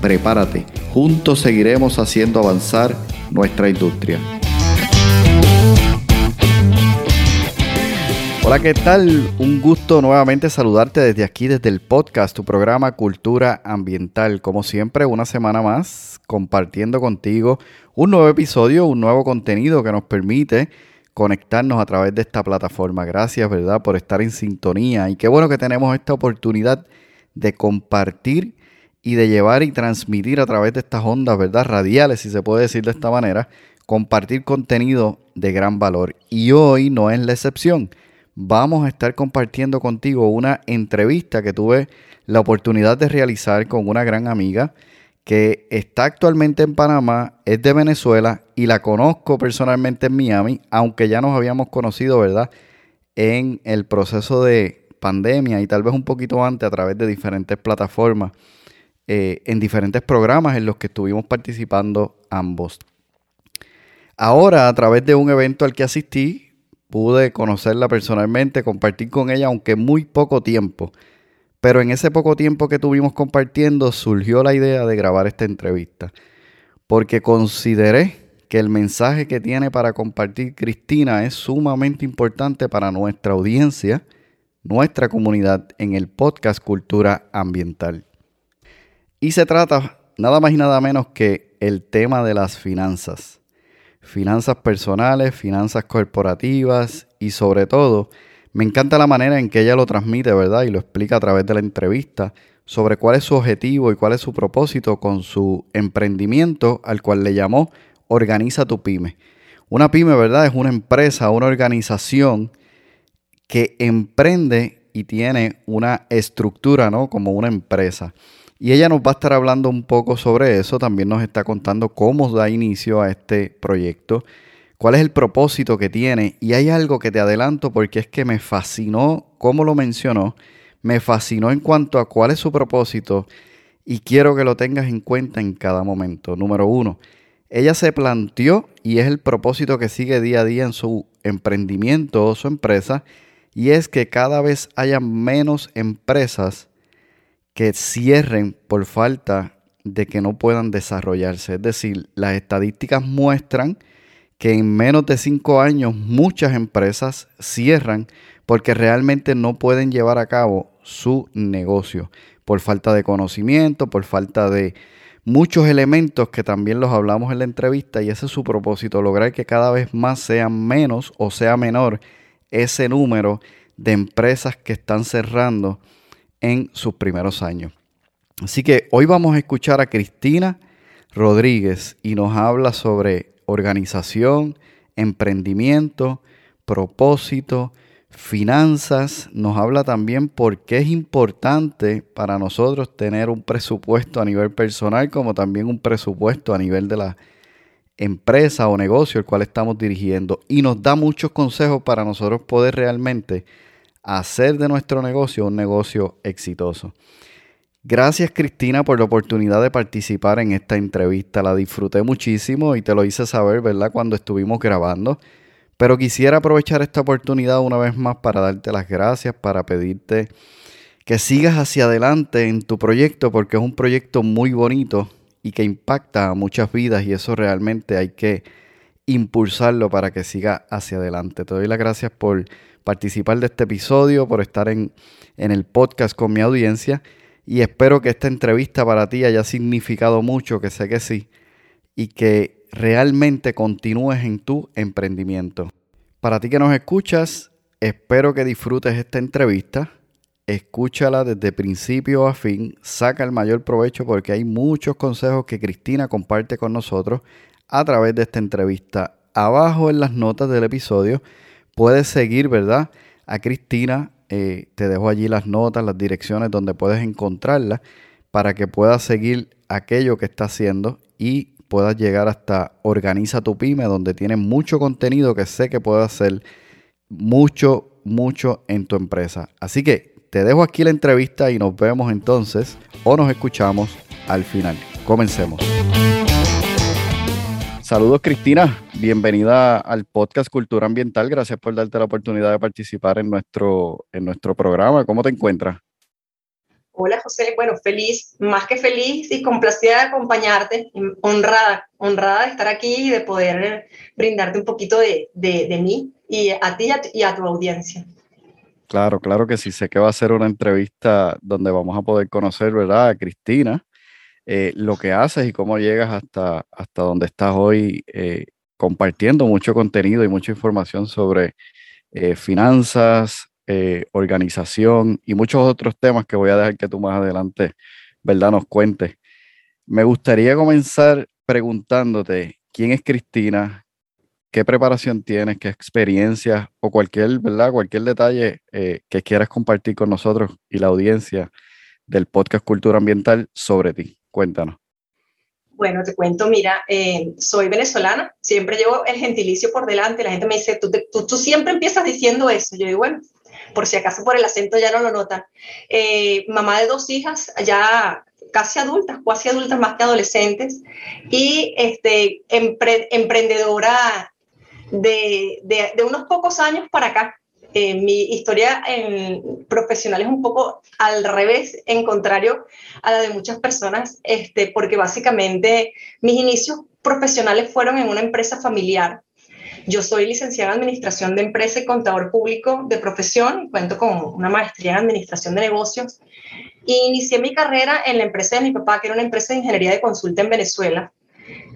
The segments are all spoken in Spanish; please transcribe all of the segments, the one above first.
Prepárate, juntos seguiremos haciendo avanzar nuestra industria. Hola, ¿qué tal? Un gusto nuevamente saludarte desde aquí, desde el podcast, tu programa Cultura Ambiental. Como siempre, una semana más compartiendo contigo un nuevo episodio, un nuevo contenido que nos permite conectarnos a través de esta plataforma. Gracias, ¿verdad?, por estar en sintonía. Y qué bueno que tenemos esta oportunidad de compartir y de llevar y transmitir a través de estas ondas, ¿verdad?, radiales, si se puede decir de esta manera, compartir contenido de gran valor. Y hoy no es la excepción. Vamos a estar compartiendo contigo una entrevista que tuve la oportunidad de realizar con una gran amiga que está actualmente en Panamá, es de Venezuela y la conozco personalmente en Miami, aunque ya nos habíamos conocido, ¿verdad? En el proceso de pandemia y tal vez un poquito antes a través de diferentes plataformas, eh, en diferentes programas en los que estuvimos participando ambos. Ahora, a través de un evento al que asistí, pude conocerla personalmente, compartir con ella, aunque muy poco tiempo. Pero en ese poco tiempo que tuvimos compartiendo surgió la idea de grabar esta entrevista, porque consideré que el mensaje que tiene para compartir Cristina es sumamente importante para nuestra audiencia, nuestra comunidad en el podcast Cultura Ambiental. Y se trata nada más y nada menos que el tema de las finanzas. Finanzas personales, finanzas corporativas y sobre todo me encanta la manera en que ella lo transmite, ¿verdad? Y lo explica a través de la entrevista sobre cuál es su objetivo y cuál es su propósito con su emprendimiento al cual le llamó Organiza tu pyme. Una pyme, ¿verdad? Es una empresa, una organización que emprende y tiene una estructura, ¿no? Como una empresa. Y ella nos va a estar hablando un poco sobre eso. También nos está contando cómo da inicio a este proyecto cuál es el propósito que tiene. Y hay algo que te adelanto porque es que me fascinó cómo lo mencionó, me fascinó en cuanto a cuál es su propósito y quiero que lo tengas en cuenta en cada momento. Número uno, ella se planteó y es el propósito que sigue día a día en su emprendimiento o su empresa y es que cada vez haya menos empresas que cierren por falta de que no puedan desarrollarse. Es decir, las estadísticas muestran que en menos de cinco años muchas empresas cierran porque realmente no pueden llevar a cabo su negocio por falta de conocimiento, por falta de muchos elementos que también los hablamos en la entrevista y ese es su propósito, lograr que cada vez más sean menos o sea menor ese número de empresas que están cerrando en sus primeros años. Así que hoy vamos a escuchar a Cristina Rodríguez y nos habla sobre organización, emprendimiento, propósito, finanzas. Nos habla también por qué es importante para nosotros tener un presupuesto a nivel personal como también un presupuesto a nivel de la empresa o negocio el cual estamos dirigiendo. Y nos da muchos consejos para nosotros poder realmente hacer de nuestro negocio un negocio exitoso. Gracias Cristina por la oportunidad de participar en esta entrevista. La disfruté muchísimo y te lo hice saber, ¿verdad? Cuando estuvimos grabando. Pero quisiera aprovechar esta oportunidad una vez más para darte las gracias, para pedirte que sigas hacia adelante en tu proyecto porque es un proyecto muy bonito y que impacta a muchas vidas y eso realmente hay que impulsarlo para que siga hacia adelante. Te doy las gracias por participar de este episodio, por estar en, en el podcast con mi audiencia y espero que esta entrevista para ti haya significado mucho, que sé que sí, y que realmente continúes en tu emprendimiento. Para ti que nos escuchas, espero que disfrutes esta entrevista. Escúchala desde principio a fin, saca el mayor provecho porque hay muchos consejos que Cristina comparte con nosotros a través de esta entrevista. Abajo en las notas del episodio puedes seguir, ¿verdad? A Cristina eh, te dejo allí las notas, las direcciones donde puedes encontrarla para que puedas seguir aquello que está haciendo y puedas llegar hasta Organiza tu Pyme, donde tiene mucho contenido que sé que puede hacer mucho, mucho en tu empresa. Así que te dejo aquí la entrevista y nos vemos entonces o nos escuchamos al final. Comencemos. Saludos Cristina, bienvenida al podcast Cultura Ambiental. Gracias por darte la oportunidad de participar en nuestro, en nuestro programa. ¿Cómo te encuentras? Hola José, bueno, feliz, más que feliz y complacida de acompañarte, honrada, honrada de estar aquí y de poder brindarte un poquito de, de, mí y a ti y a, tu audiencia. Claro, claro que sí, sé que va a ser una entrevista donde vamos a poder conocer, ¿verdad? A Cristina, eh, lo que haces y cómo llegas hasta, hasta donde estás hoy eh, compartiendo mucho contenido y mucha información sobre eh, finanzas, organización y muchos otros temas que voy a dejar que tú más adelante, ¿verdad?, nos cuentes. Me gustaría comenzar preguntándote quién es Cristina, qué preparación tienes, qué experiencias o cualquier, ¿verdad? Cualquier detalle que quieras compartir con nosotros y la audiencia del podcast Cultura Ambiental sobre ti. Cuéntanos. Bueno, te cuento, mira, eh, soy venezolana, siempre llevo el gentilicio por delante, la gente me dice, tú, tú, siempre empiezas diciendo eso, yo digo, bueno, por si acaso por el acento ya no lo notan. Eh, mamá de dos hijas, ya casi adultas, casi adultas más que adolescentes, y este, emprendedora de, de, de, unos pocos años para acá. Eh, mi historia en, profesional es un poco al revés, en contrario a la de muchas personas, este, porque básicamente mis inicios profesionales fueron en una empresa familiar. Yo soy licenciada en Administración de Empresa y Contador Público de profesión, cuento con una maestría en Administración de Negocios. E inicié mi carrera en la empresa de mi papá, que era una empresa de ingeniería de consulta en Venezuela.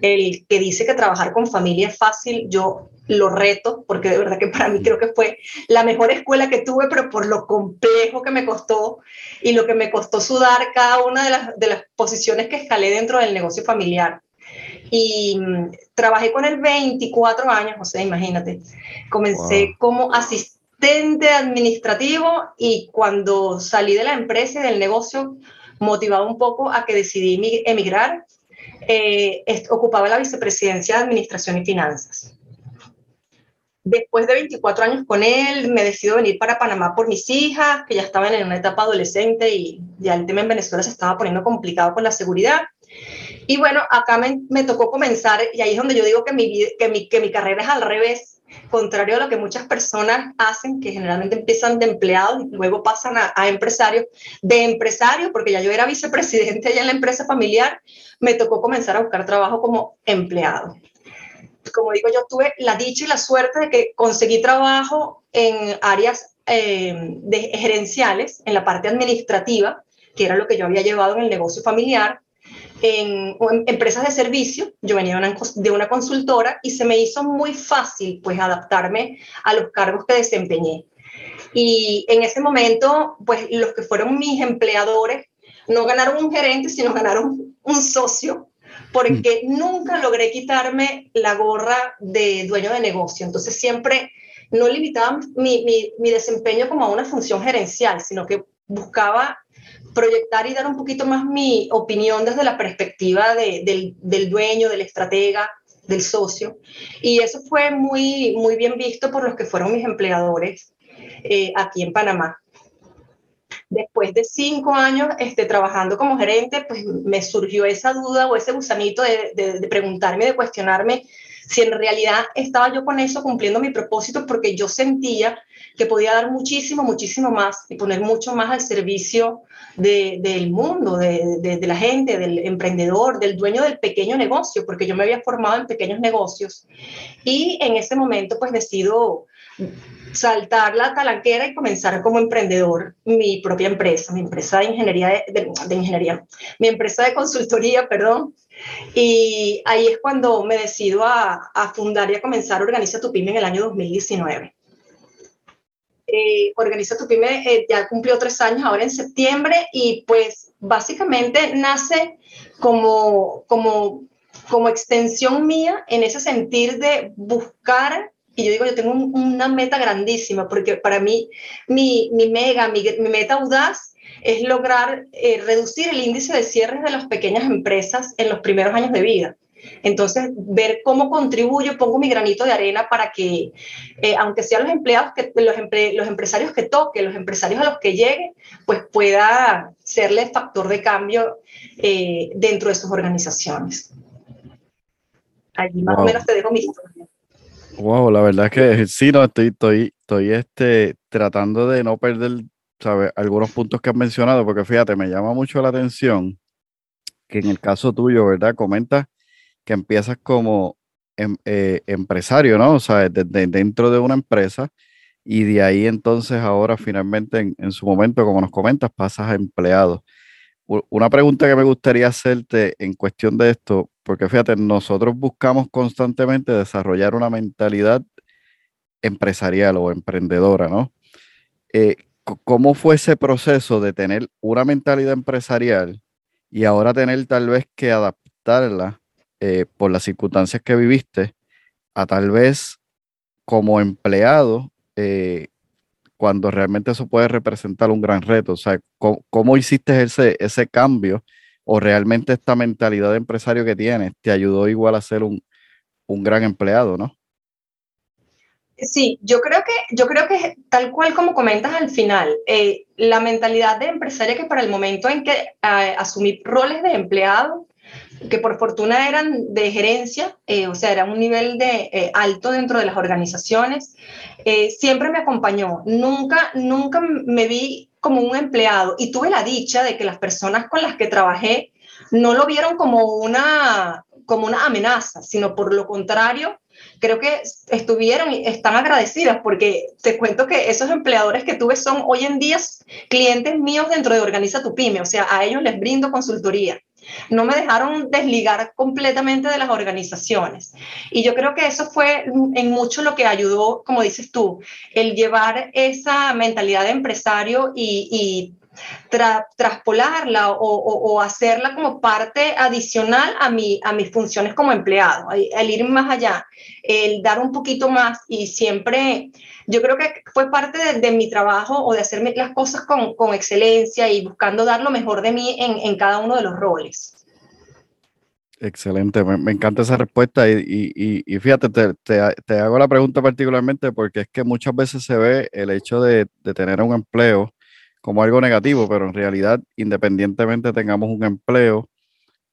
El que dice que trabajar con familia es fácil, yo lo reto, porque de verdad que para mí creo que fue la mejor escuela que tuve, pero por lo complejo que me costó y lo que me costó sudar cada una de las, de las posiciones que escalé dentro del negocio familiar. Y mm, trabajé con él 24 años, o sea, imagínate. Comencé como asistente administrativo y cuando salí de la empresa y del negocio, motivado un poco a que decidí emigrar, eh, ocupaba la vicepresidencia de Administración y Finanzas. Después de 24 años con él, me decido venir para Panamá por mis hijas, que ya estaban en una etapa adolescente y ya el tema en Venezuela se estaba poniendo complicado con la seguridad. Y bueno, acá me, me tocó comenzar, y ahí es donde yo digo que mi, que, mi, que mi carrera es al revés, contrario a lo que muchas personas hacen, que generalmente empiezan de empleados y luego pasan a, a empresarios. De empresario, porque ya yo era vicepresidente allá en la empresa familiar, me tocó comenzar a buscar trabajo como empleado como digo, yo tuve la dicha y la suerte de que conseguí trabajo en áreas eh, de gerenciales, en la parte administrativa, que era lo que yo había llevado en el negocio familiar, en, empresas de servicio. Yo venía de una, de una consultora y se me hizo muy fácil pues adaptarme a los cargos que desempeñé. Y en ese momento, pues los que fueron mis empleadores no ganaron un gerente, sino ganaron un socio porque nunca logré quitarme la gorra de dueño de negocio. Entonces siempre no limitaba mi, mi, desempeño como a una función gerencial, sino que buscaba proyectar y dar un poquito más mi opinión desde la perspectiva de, del, del, dueño, del estratega, del socio. Y eso fue muy, muy bien visto por los que fueron mis empleadores eh, aquí en Panamá. Después de cinco años este, trabajando como gerente, pues me surgió esa duda o ese gusanito de, de, preguntarme, de cuestionarme si en realidad estaba yo con eso cumpliendo mi propósito, porque yo sentía que podía dar muchísimo, muchísimo más y poner mucho más al servicio de, del mundo, de, de, la gente, del emprendedor, del dueño del pequeño negocio, porque yo me había formado en pequeños negocios. Y en ese momento, pues decido saltar la talanquera y comenzar como emprendedor mi propia empresa, mi empresa de ingeniería, de, ingeniería, mi empresa de consultoría, perdón. Y ahí es cuando me decido a, fundar y a comenzar Organiza tu Pyme en el año 2019. Eh, Organiza tu Pyme eh, ya cumplió tres años ahora en septiembre y pues básicamente nace como, como, como extensión mía en ese sentir de buscar y yo digo, yo tengo una meta grandísima, porque para mí mi, mi mega, mi, meta audaz es lograr eh, reducir el índice de cierres de las pequeñas empresas en los primeros años de vida. Entonces, ver cómo contribuyo, pongo mi granito de arena para que, eh, aunque sean los empleados, que, los, los empresarios que toque, los empresarios a los que llegue, pues pueda serle factor de cambio eh, dentro de sus organizaciones. Allí más o menos te dejo mi historia. Wow, la verdad es que sí, no, estoy, estoy, estoy este, tratando de no perder, ¿sabes? Algunos puntos que has mencionado, porque fíjate, me llama mucho la atención que en el caso tuyo, ¿verdad? Comentas que empiezas como em, eh, empresario, ¿no? O sea, dentro de una empresa y de ahí entonces ahora finalmente en, en, su momento, como nos comentas, pasas a empleado. Una pregunta que me gustaría hacerte en cuestión de esto, porque fíjate, nosotros buscamos constantemente desarrollar una mentalidad empresarial o emprendedora, ¿no? Eh, ¿Cómo fue ese proceso de tener una mentalidad empresarial y ahora tener tal vez que adaptarla eh, por las circunstancias que viviste a tal vez como empleado eh, cuando realmente eso puede representar un gran reto? O sea, ¿cómo, hiciste ese, ese cambio? o realmente esta mentalidad de empresario que tienes te ayudó igual a ser un, gran empleado, ¿no? Sí, yo creo que, yo creo que tal cual como comentas al final, eh, la mentalidad de empresario que para el momento en que eh, asumí roles de empleado, que por fortuna eran de gerencia, eh, o sea, era un nivel de alto dentro de las organizaciones, siempre me acompañó. Nunca, nunca me vi como un empleado. Y tuve la dicha de que las personas con las que trabajé no lo vieron como una, como una amenaza, sino por lo contrario, creo que estuvieron y están agradecidas porque te cuento que esos empleadores que tuve son hoy en día clientes míos dentro de Organiza tu Pyme, o sea, a ellos les brindo consultoría no me dejaron desligar completamente de las organizaciones. Y yo creo que eso fue en mucho lo que ayudó, como dices tú, el llevar esa mentalidad de empresario y, traspolarla o, hacerla como parte adicional a, mi, a mis funciones como empleado, el ir más allá, el dar un poquito más y siempre, yo creo que fue parte de, mi trabajo o de hacer las cosas con, con, excelencia y buscando dar lo mejor de mí en, en cada uno de los roles. Excelente, me, encanta esa respuesta y, y, y fíjate, te, te, hago la pregunta particularmente porque es que muchas veces se ve el hecho de, de tener un empleo como algo negativo, pero en realidad, independientemente tengamos un empleo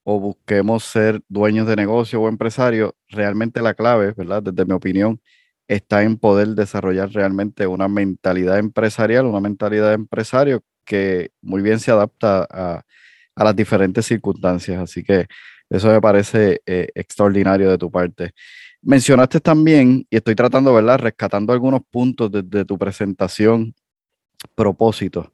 o busquemos ser dueños de negocio o empresarios, realmente la clave, ¿verdad? Desde mi opinión, está en poder desarrollar realmente una mentalidad empresarial, una mentalidad de empresario que muy bien se adapta a, las diferentes circunstancias. Así que eso me parece eh, extraordinario de tu parte. Mencionaste también, y estoy tratando, ¿verdad? Rescatando algunos puntos de, tu presentación, propósito.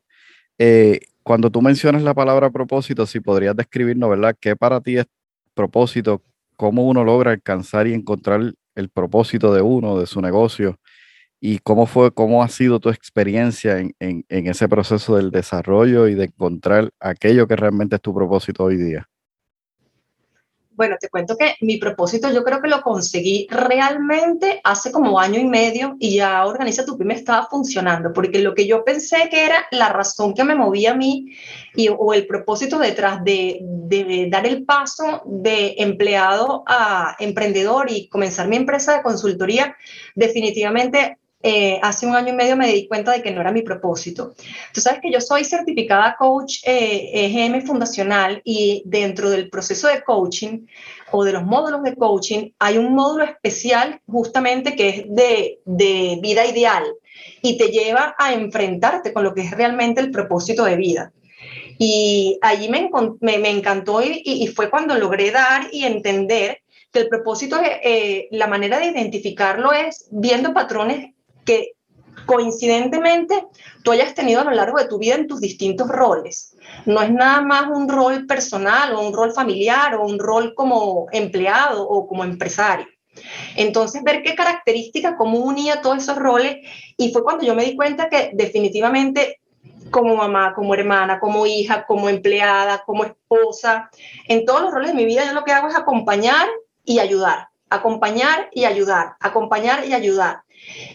Eh, cuando tú mencionas la palabra propósito, si podrías describirnos, ¿verdad? ¿Qué para ti es propósito? ¿Cómo uno logra alcanzar y encontrar el propósito de uno, de su negocio? ¿Y cómo fue, cómo ha sido tu experiencia en, en ese proceso del desarrollo y de encontrar aquello que realmente es tu propósito hoy día? Bueno, te cuento que mi propósito yo creo que lo conseguí realmente hace como año y medio y ya Organiza tu Pyme estaba funcionando, porque lo que yo pensé que era la razón que me movía a mí y, o el propósito detrás de, de dar el paso de empleado a emprendedor y comenzar mi empresa de consultoría, definitivamente eh, hace un año y medio me di cuenta de que no era mi propósito. Tú sabes que yo soy certificada coach eh, EGM fundacional y dentro del proceso de coaching o de los módulos de coaching hay un módulo especial justamente que es de, de vida ideal y te lleva a enfrentarte con lo que es realmente el propósito de vida. Y allí me, me, me encantó y, y, fue cuando logré dar y entender que el propósito, eh, la manera de identificarlo es viendo patrones que coincidentemente tú hayas tenido a lo largo de tu vida en tus distintos roles. No es nada más un rol personal o un rol familiar o un rol como empleado o como empresario. Entonces, ver qué características común unía todos esos roles y fue cuando yo me di cuenta que definitivamente como mamá, como hermana, como hija, como empleada, como esposa, en todos los roles de mi vida yo lo que hago es acompañar y ayudar, acompañar y ayudar, acompañar y ayudar.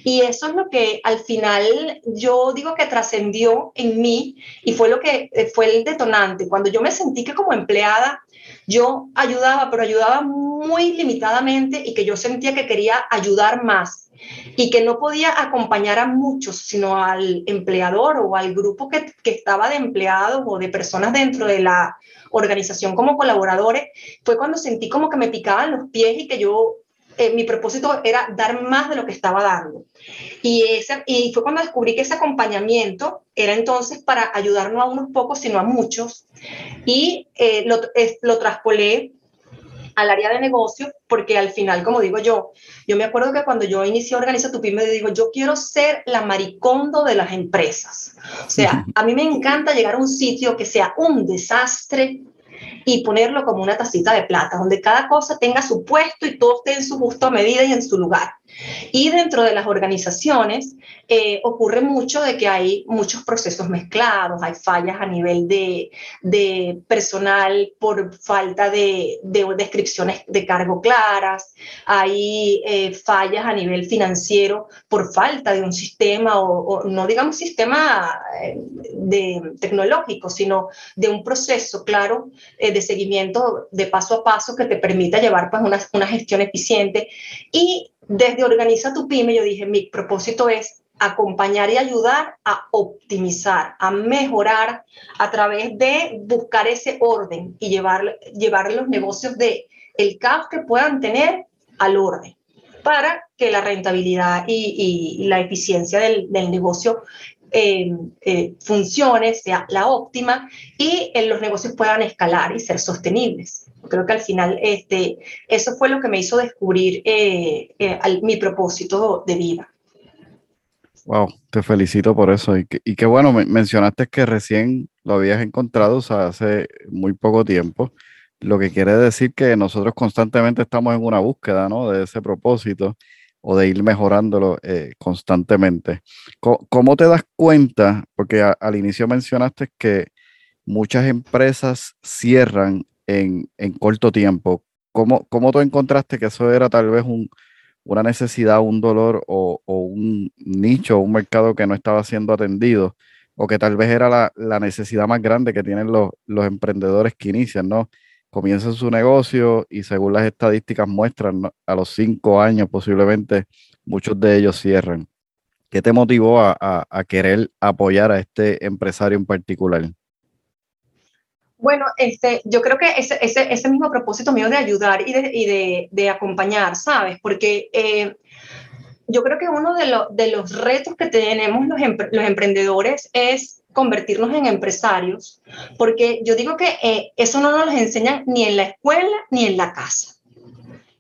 Y eso es lo que al final yo digo que trascendió en mí y fue lo que fue el detonante. Cuando yo me sentí que como empleada yo ayudaba, pero ayudaba muy muy limitadamente y que yo sentía que quería ayudar más y que no podía acompañar a muchos, sino al empleador o al grupo que, que estaba de empleados o de personas dentro de la organización como colaboradores, fue cuando sentí como que me picaban los pies y que yo eh, mi propósito era dar más de lo que estaba dando. Y, ese, y fue cuando descubrí que ese acompañamiento era entonces para ayudar no a unos pocos, sino a muchos. Y eh, lo, lo traspolé al área de negocio, porque al final, como digo yo, yo me acuerdo que cuando yo inicié Organiza tu Pyme, digo, yo quiero ser la maricondo de las empresas. O sea, a mí me encanta llegar a un sitio que sea un desastre, y ponerlo como una tacita de plata, donde cada cosa tenga su puesto y todo esté en su justo medida y en su lugar. Y dentro de las organizaciones eh, ocurre mucho de que hay muchos procesos mezclados, hay fallas a nivel de, de personal por falta de, de, descripciones de cargo claras, hay eh, fallas a nivel financiero por falta de un sistema o, no digamos sistema eh, de, tecnológico, sino de un proceso claro de seguimiento de paso a paso que te permita llevar pues una, una gestión eficiente. Y desde Organiza tu Pyme yo dije, mi propósito es acompañar y ayudar a optimizar, a mejorar a través de buscar ese orden y llevar, llevar los negocios de el caos que puedan tener al orden para que la rentabilidad y, la eficiencia del, negocio eh, eh, funcione, sea la óptima y en los negocios puedan escalar y ser sostenibles. Creo que al final este, eso fue lo que me hizo descubrir eh, eh, mi propósito de vida. Wow, te felicito por eso. Y, y qué bueno, mencionaste que recién lo habías encontrado, hace muy poco tiempo, lo que quiere decir que nosotros constantemente estamos en una búsqueda, ¿no? De ese propósito o de ir mejorándolo eh, constantemente. ¿Cómo, te das cuenta? Porque al inicio mencionaste que muchas empresas cierran en, corto tiempo. ¿Cómo, ¿Cómo tú encontraste que eso era tal vez un, una necesidad, un dolor o, un nicho, un mercado que no estaba siendo atendido? O que tal vez era la, necesidad más grande que tienen los, los, emprendedores que inician, ¿no? Comienzan su negocio y según las estadísticas muestran, a los cinco años posiblemente muchos de ellos cierran. ¿Qué te motivó a, a querer apoyar a este empresario en particular? Bueno, este, yo creo que ese, ese, ese mismo propósito mío de ayudar y de, y de, de acompañar, ¿sabes? Porque eh, yo creo que uno de, de, los retos que tenemos los, los, emprendedores es convertirnos en empresarios, porque yo digo que eh, eso no nos lo enseñan ni en la escuela ni en la casa.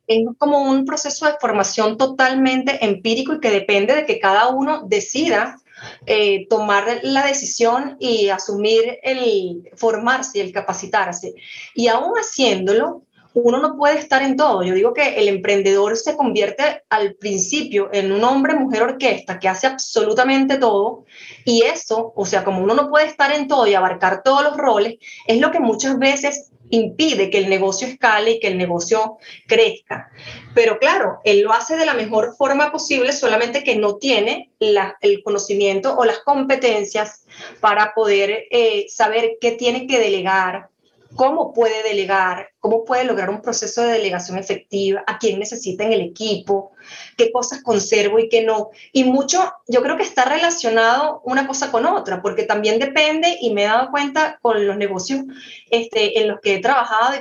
Es como un proceso de formación totalmente empírico y que depende de que cada uno decida eh, tomar la decisión y asumir el formarse y el capacitarse. Y aún haciéndolo, uno no puede estar en todo. Yo digo que el emprendedor se convierte al principio en un hombre, mujer, orquesta que hace absolutamente todo. Y eso, o sea, como uno no puede estar en todo y abarcar todos los roles, es lo que muchas veces impide que el negocio escale y que el negocio crezca. Pero claro, él lo hace de la mejor forma posible, solamente que no tiene el conocimiento o las competencias para poder eh, saber qué tiene que delegar, cómo puede delegar, cómo puede lograr un proceso de delegación efectiva, a quién necesita en el equipo, qué cosas conservo y qué no. Y mucho, yo creo que está relacionado una cosa con otra, porque también depende, y me he dado cuenta con los negocios este, en los que he trabajado,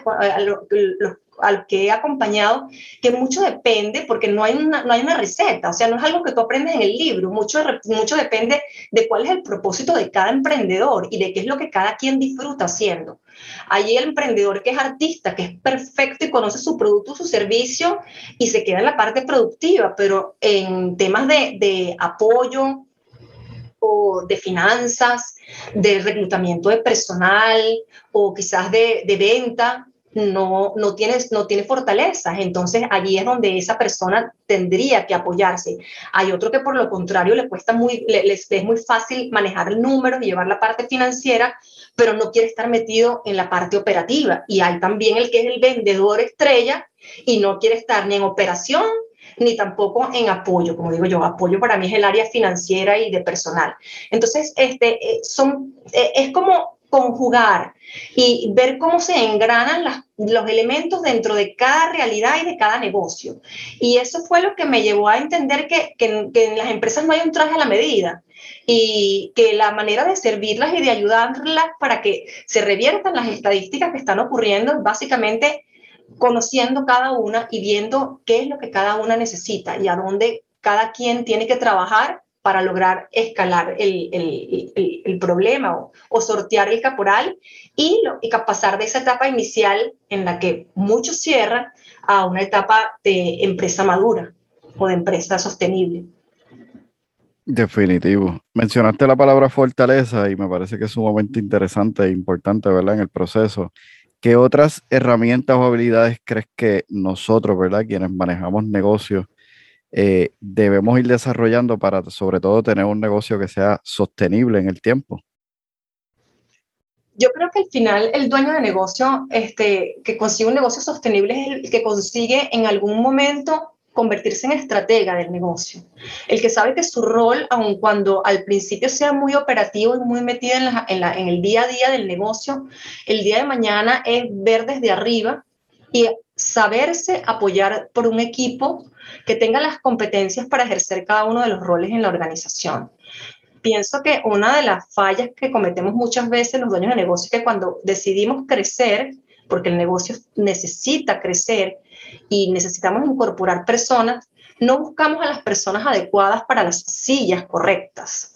los al que he acompañado, que mucho depende, porque no hay, una, no hay una receta, o sea, no es algo que tú aprendes en el libro, mucho, mucho depende de cuál es el propósito de cada emprendedor y de qué es lo que cada quien disfruta haciendo. Hay el emprendedor que es artista, que es perfecto y conoce su producto, su servicio y se queda en la parte productiva, pero en temas de, apoyo, o de finanzas, de reclutamiento de personal o quizás de, venta, no, no, tienes, no tiene fortalezas. Entonces allí es donde esa persona tendría que apoyarse. Hay otro que por lo contrario le cuesta muy, les es muy fácil manejar el número y llevar la parte financiera, pero no quiere estar metido en la parte operativa. Y hay también el que es el vendedor estrella y no quiere estar ni en operación ni tampoco en apoyo, como digo yo, apoyo para mí es el área financiera y de personal. Entonces, este, eh, son, eh, es como conjugar y ver cómo se engranan los elementos dentro de cada realidad y de cada negocio. Y eso fue lo que me llevó a entender que, que, en las empresas no hay un traje a la medida y que la manera de servirlas y de ayudarlas para que se reviertan las estadísticas que están ocurriendo básicamente conociendo cada una y viendo qué es lo que cada una necesita y a dónde cada quien tiene que trabajar para lograr escalar el, el, el, problema o, o, sortear el caporal y, lo, y pasar de esa etapa inicial en la que muchos cierran a una etapa de empresa madura o de empresa sostenible. Definitivo. Mencionaste la palabra fortaleza y me parece que es sumamente interesante e importante, ¿verdad? En el proceso. ¿Qué otras herramientas o habilidades crees que nosotros, ¿verdad? Quienes manejamos negocios, eh, debemos ir desarrollando para sobre todo tener un negocio que sea sostenible en el tiempo? Yo creo que al final el dueño de negocio este, que consigue un negocio sostenible es el que consigue en algún momento convertirse en estratega del negocio. El que sabe que su rol, aun cuando al principio sea muy operativo y muy metido en, en, en, el día a día del negocio, el día de mañana es ver desde arriba y saberse apoyar por un equipo que tenga las competencias para ejercer cada uno de los roles en la organización. Pienso que una de las fallas que cometemos muchas veces los dueños de negocio es que cuando decidimos crecer, porque el negocio necesita crecer y necesitamos incorporar personas, no buscamos a las personas adecuadas para las sillas correctas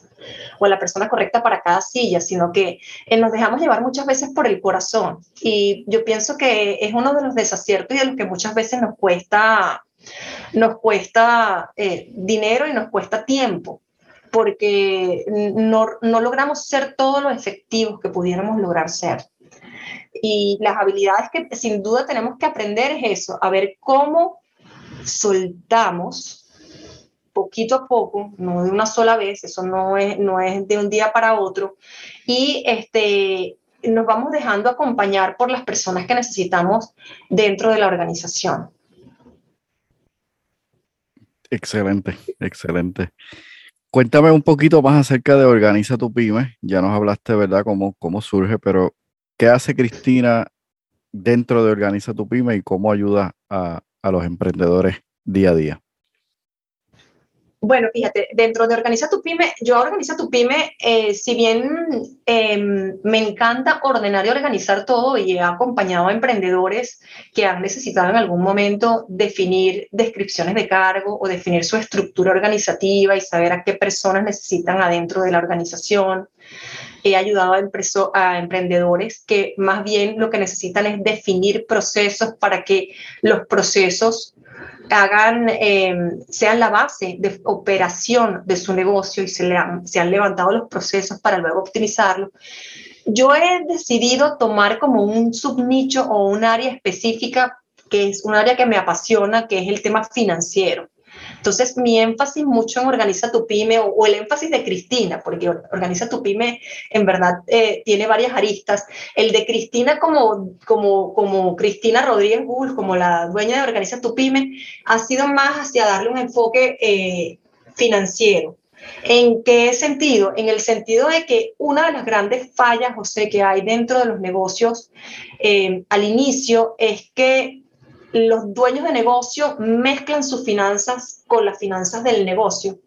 o a la persona correcta para cada silla, sino que eh, nos dejamos llevar muchas veces por el corazón. Y yo pienso que es uno de los desaciertos y de los que muchas veces nos cuesta nos cuesta eh, dinero y nos cuesta tiempo, porque no, no logramos ser todos los efectivos que pudiéramos lograr ser. Y las habilidades que sin duda tenemos que aprender es eso, a ver cómo soltamos poquito a poco, no de una sola vez, eso no es, no es de un día para otro, y este, nos vamos dejando acompañar por las personas que necesitamos dentro de la organización. Excelente, excelente. Cuéntame un poquito más acerca de Organiza tu Pyme. Ya nos hablaste, ¿verdad?, cómo, cómo surge, pero ¿qué hace Cristina dentro de Organiza tu Pyme y cómo ayuda a, a los emprendedores día a día? Bueno, fíjate, dentro de Organiza tu Pyme, yo Organiza tu Pyme, eh, si bien em, me encanta ordenar y organizar todo y he acompañado a emprendedores que han necesitado en algún momento definir descripciones de cargo o definir su estructura organizativa y saber a qué personas necesitan adentro de la organización. He ayudado a, a emprendedores que más bien lo que necesitan es definir procesos para que los procesos hagan, em, sean la base de operación de su negocio y se, le han, se han levantado los procesos para luego optimizarlo. Yo he decidido tomar como un subnicho o un área específica que es un área que me apasiona, que es el tema financiero. Entonces, mi énfasis mucho en Organiza tu Pyme o, el énfasis de Cristina, porque Organiza tu Pyme en verdad eh, tiene varias aristas. El de Cristina como, como, como Cristina Rodríguez Bull, como la dueña de Organiza tu Pyme, ha sido más hacia darle un enfoque eh, financiero. ¿En qué sentido? En el sentido de que una de las grandes fallas, José, que hay dentro de los negocios eh, al inicio es que los dueños de negocio mezclan sus finanzas con las finanzas del negocio.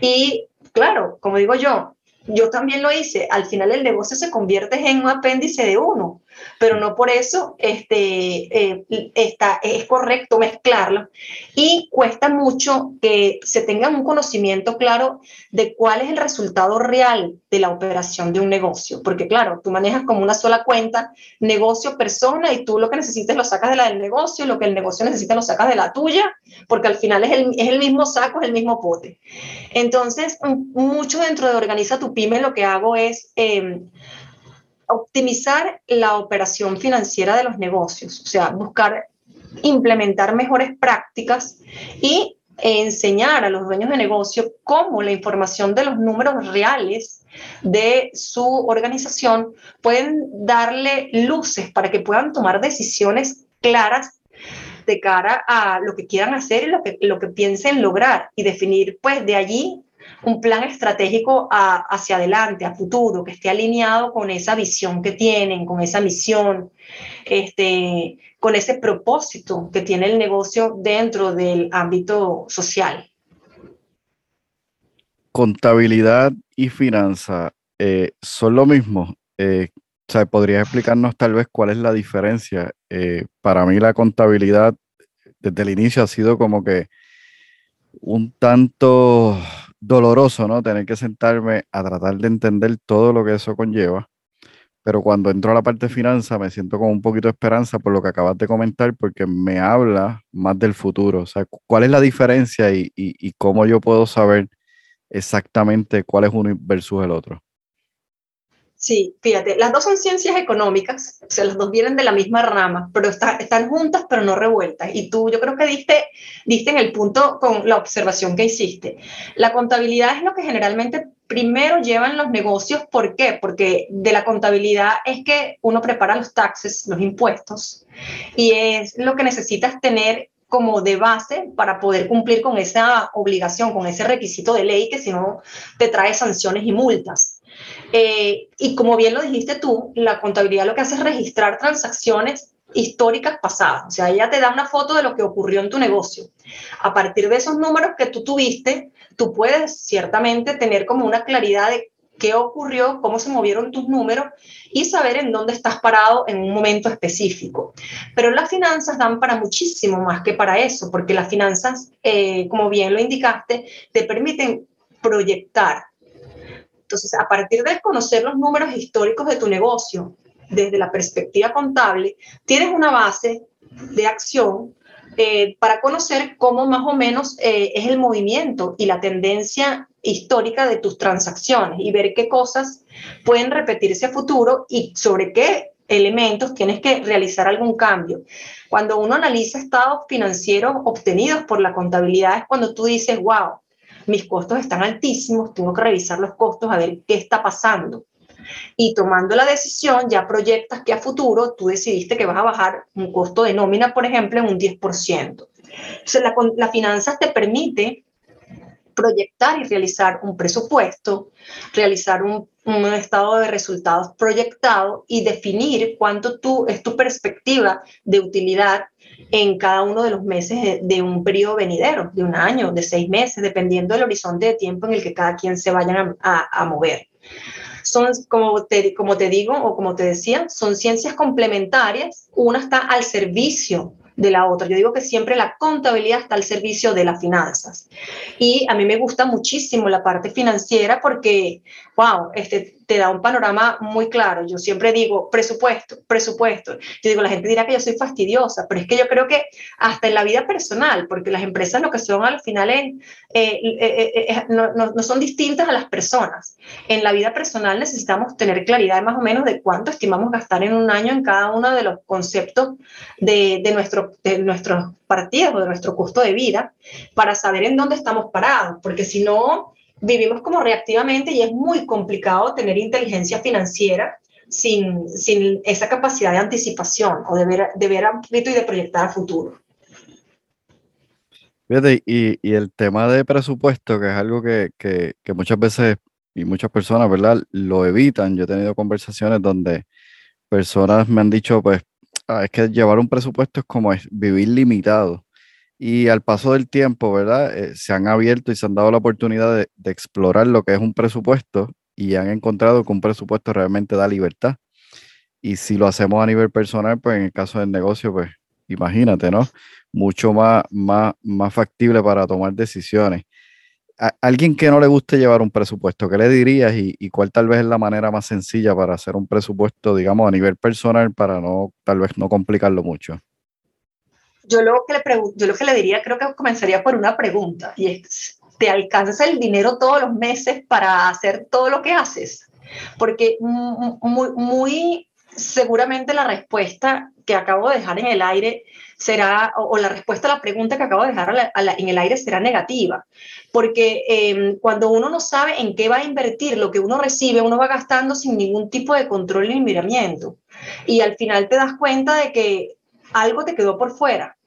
Y claro, como digo yo, yo también lo hice, al final el negocio se convierte en un apéndice de uno pero no por eso este, eh, está, es correcto mezclarlo. Y cuesta mucho que se tenga un conocimiento claro de cuál es el resultado real de la operación de un negocio, porque claro, tú manejas como una sola cuenta, negocio, persona, y tú lo que necesitas lo sacas de la del negocio, lo que el negocio necesita lo sacas de la tuya, porque al final es el, es el mismo saco, es el mismo pote. Entonces, mucho dentro de Organiza tu Pyme lo que hago es... Eh, optimizar la operación financiera de los negocios, o sea, buscar implementar mejores prácticas y enseñar a los dueños de negocio cómo la información de los números reales de su organización pueden darle luces para que puedan tomar decisiones claras de cara a lo que quieran hacer y lo que, lo que piensen lograr y definir pues de allí un plan estratégico hacia adelante, a futuro, que esté alineado con esa visión que tienen, con esa misión, este, con ese propósito que tiene el negocio dentro del ámbito social. Contabilidad y finanza eh, son lo mismo. Eh, o sea, ¿podrías explicarnos tal vez cuál es la diferencia? Eh, para mí la contabilidad desde el inicio ha sido como que un tanto doloroso, ¿no? Tener que sentarme a tratar de entender todo lo que eso conlleva. Pero cuando entro a la parte de finanzas me siento con un poquito de esperanza por lo que acabas de comentar, porque me habla más del futuro. O sea, ¿cuál es la diferencia y, y cómo yo puedo saber exactamente cuál es uno versus el otro? Sí, fíjate, las dos son ciencias económicas, o sea, las dos vienen de la misma rama, pero están juntas pero no revueltas. Y tú yo creo que diste, diste en el punto con la observación que hiciste. La contabilidad es lo que generalmente primero llevan los negocios. ¿Por qué? Porque de la contabilidad es que uno prepara los taxes, los impuestos, y es lo que necesitas tener como de base para poder cumplir con esa obligación, con ese requisito de ley que si no te trae sanciones y multas. Eh, y como bien lo dijiste tú, la contabilidad lo que hace es registrar transacciones históricas pasadas. O sea, ella te da una foto de lo que ocurrió en tu negocio. A partir de esos números que tú tuviste, tú puedes ciertamente tener como una claridad de qué ocurrió, cómo se movieron tus números y saber en dónde estás parado en un momento específico. Pero las finanzas dan para muchísimo más que para eso, porque las finanzas, eh, como bien lo indicaste, te permiten proyectar entonces, a partir de conocer los números históricos de tu negocio desde la perspectiva contable, tienes una base de acción eh, para conocer cómo más o menos eh, es el movimiento y la tendencia histórica de tus transacciones y ver qué cosas pueden repetirse a futuro y sobre qué elementos tienes que realizar algún cambio. Cuando uno analiza estados financieros obtenidos por la contabilidad es cuando tú dices, wow, mis costos están altísimos, tengo que revisar los costos a ver qué está pasando. Y tomando la decisión, ya proyectas que a futuro tú decidiste que vas a bajar un costo de nómina, por ejemplo, en un 10%. Entonces, la, la finanzas te permite proyectar y realizar un presupuesto, realizar un, un, estado de resultados proyectado y definir cuánto tú, es tu perspectiva de utilidad en cada uno de los meses de, un periodo venidero, de un año, de seis meses, dependiendo del horizonte de tiempo en el que cada quien se vaya a, a mover. Son, como te, como te digo o como te decía, son ciencias complementarias. Una está al servicio de la otra. Yo digo que siempre la contabilidad está al servicio de las finanzas. Y a mí me gusta muchísimo la parte financiera porque, wow, este, te da un panorama muy claro. Yo siempre digo presupuesto, presupuesto. Yo digo, la gente dirá que yo soy fastidiosa, pero es que yo creo que hasta en la vida personal, porque las empresas lo que son al final eh, eh, eh, no, no, son distintas a las personas. En la vida personal necesitamos tener claridad más o menos de cuánto estimamos gastar en un año en cada uno de los conceptos de, de, nuestro, de nuestros partidos o de nuestro costo de vida para saber en dónde estamos parados, porque si no vivimos como reactivamente y es muy complicado tener inteligencia financiera sin, sin esa capacidad de anticipación o de ver, de ver y de proyectar a futuro. Fíjate, y, y, el tema de presupuesto, que es algo que, que, muchas veces y muchas personas, ¿verdad? Lo evitan. Yo he tenido conversaciones donde personas me han dicho, pues, ah, es que llevar un presupuesto es como vivir limitado. Y al paso del tiempo, ¿verdad? Eh, se han abierto y se han dado la oportunidad de, explorar lo que es un presupuesto y han encontrado que un presupuesto realmente da libertad. Y si lo hacemos a nivel personal, pues en el caso del negocio, pues imagínate, ¿no? Mucho más, más, más factible para tomar decisiones. Alguien que no le guste llevar un presupuesto, ¿qué le dirías y, y, cuál tal vez es la manera más sencilla para hacer un presupuesto, digamos, a nivel personal para no, tal vez no complicarlo mucho? Yo lo que le yo lo que le diría, creo que comenzaría por una pregunta, y es, ¿te alcanza el dinero todos los meses para hacer todo lo que haces? Porque muy, muy seguramente la respuesta que acabo de dejar en el aire será, o, la respuesta a la pregunta que acabo de dejar a la, en el aire será negativa, porque eh, cuando uno no sabe en qué va a invertir lo que uno recibe, uno va gastando sin ningún tipo de control ni miramiento. Y al final te das cuenta de que algo te quedó por fuera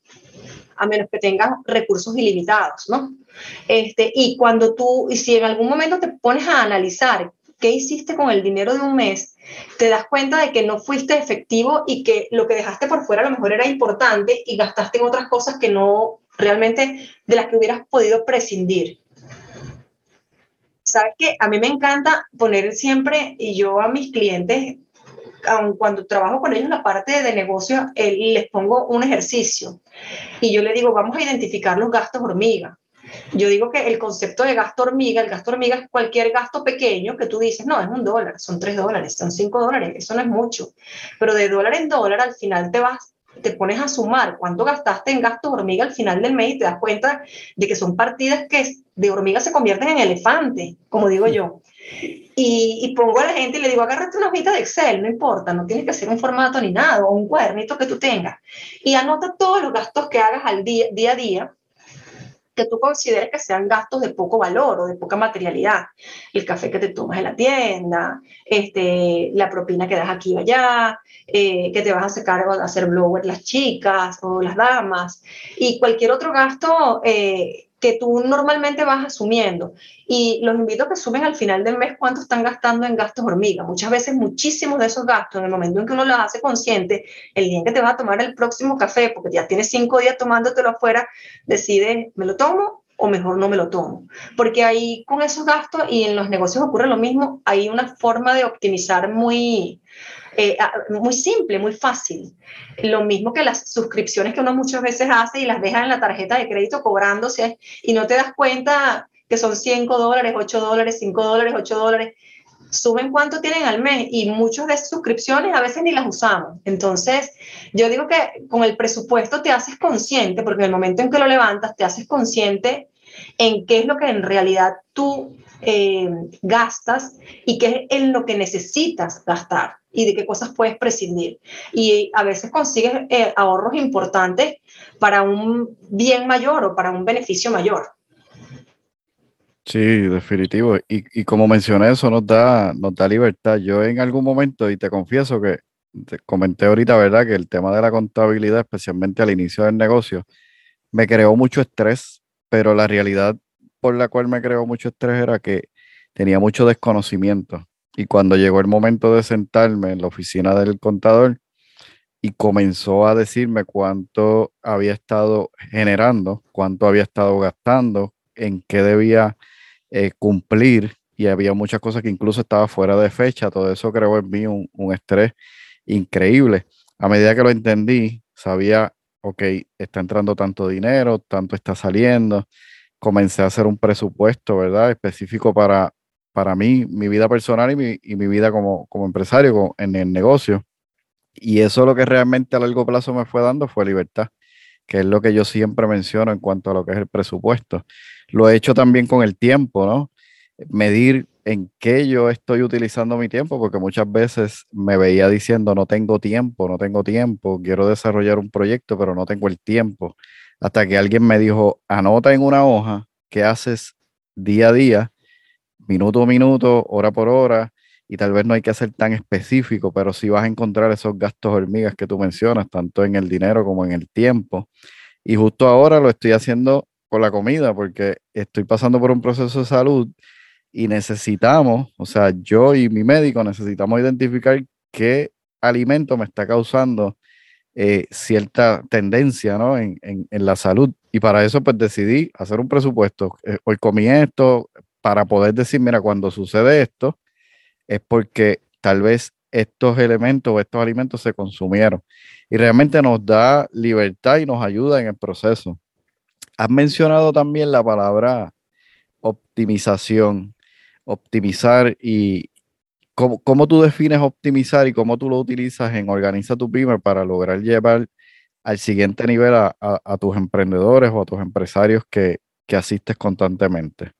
a menos que tengas recursos ilimitados, ¿no? Este, y cuando tú, y si en algún momento te pones a analizar qué hiciste con el dinero de un mes, te das cuenta de que no fuiste efectivo y que lo que dejaste por fuera a lo mejor era importante y gastaste en otras cosas que no realmente de las que hubieras podido prescindir. ¿Sabes qué? A mí me encanta poner siempre, y yo a mis clientes, cuando trabajo con ellos en la parte de negocio, les pongo un ejercicio y yo le digo, vamos a identificar los gastos hormiga. Yo digo que el concepto de gasto hormiga, el gasto hormiga es cualquier gasto pequeño que tú dices, no, es un dólar, son tres dólares, son cinco dólares, eso no es mucho. Pero de dólar en dólar al final te vas, te pones a sumar cuánto gastaste en gastos hormiga al final del mes y te das cuenta de que son partidas que de hormiga se convierten en elefante, como digo yo. Y, pongo a la gente y le digo, agárrate una hojita de Excel, no importa, no tiene que ser un formato ni nada, o un cuadernito que tú tengas. Y anota todos los gastos que hagas al día, a día que tú consideres que sean gastos de poco valor o de poca materialidad. El café que te tomas en la tienda, este, la propina que das aquí o allá, eh, que te vas a sacar a hacer blower las chicas o las damas, y cualquier otro gasto eh, que tú normalmente vas asumiendo. Y los invito a que sumen al final del mes cuánto están gastando en gastos hormiga. Muchas veces muchísimos de esos gastos, en el momento en que uno los hace consciente, el día que te vas a tomar el próximo café, porque ya tienes cinco días tomándotelo afuera, decides, ¿me lo tomo o mejor no me lo tomo? Porque ahí con esos gastos, y en los negocios ocurre lo mismo, hay una forma de optimizar muy, eh, muy simple, muy fácil. Lo mismo que las suscripciones que uno muchas veces hace y las deja en la tarjeta de crédito cobrándose y no te das cuenta que son 5 dólares, 8 dólares, 5 dólares, 8 dólares. Suben cuánto tienen al mes y muchas de esas suscripciones a veces ni las usamos. Entonces, yo digo que con el presupuesto te haces consciente, porque en el momento en que lo levantas, te haces consciente en qué es lo que en realidad tú eh, gastas y qué es en lo que necesitas gastar y de qué cosas puedes prescindir. Y a veces consigues eh, ahorros importantes para un bien mayor o para un beneficio mayor. Sí, definitivo. Y, como mencioné, eso nos da, nos da libertad. Yo en algún momento, y te confieso que te comenté ahorita, ¿verdad? Que el tema de la contabilidad, especialmente al inicio del negocio, me creó mucho estrés, pero la realidad por la cual me creó mucho estrés era que tenía mucho desconocimiento. Y cuando llegó el momento de sentarme en la oficina del contador y comenzó a decirme cuánto había estado generando, cuánto había estado gastando, en qué debía eh, cumplir, y había muchas cosas que incluso estaba fuera de fecha, todo eso creó en mí un, un estrés increíble. A medida que lo entendí, sabía, ok, está entrando tanto dinero, tanto está saliendo, comencé a hacer un presupuesto, ¿verdad? Específico para, para mí, mi vida personal y mi, y mi vida como, como empresario en el negocio. Y eso lo que realmente a largo plazo me fue dando fue libertad, que es lo que yo siempre menciono en cuanto a lo que es el presupuesto. Lo he hecho también con el tiempo, ¿no? Medir en qué yo estoy utilizando mi tiempo, porque muchas veces me veía diciendo, no tengo tiempo, no tengo tiempo, quiero desarrollar un proyecto, pero no tengo el tiempo hasta que alguien me dijo, anota en una hoja qué haces día a día, minuto a minuto, hora por hora, y tal vez no hay que ser tan específico, pero sí vas a encontrar esos gastos hormigas que tú mencionas, tanto en el dinero como en el tiempo. Y justo ahora lo estoy haciendo con la comida, porque estoy pasando por un proceso de salud y necesitamos, o sea, yo y mi médico necesitamos identificar qué alimento me está causando eh, cierta tendencia ¿no? en, la salud. Y para eso pues decidí hacer un presupuesto. Eh, hoy comí esto para poder decir, mira, cuando sucede esto es porque tal vez estos elementos o estos alimentos se consumieron. Y realmente nos da libertad y nos ayuda en el proceso. Has mencionado también la palabra optimización, optimizar y, ¿Cómo, tú defines optimizar y cómo tú lo utilizas en Organiza tu Pyme para lograr llevar al siguiente nivel a, tus emprendedores o a tus empresarios que, asistes constantemente?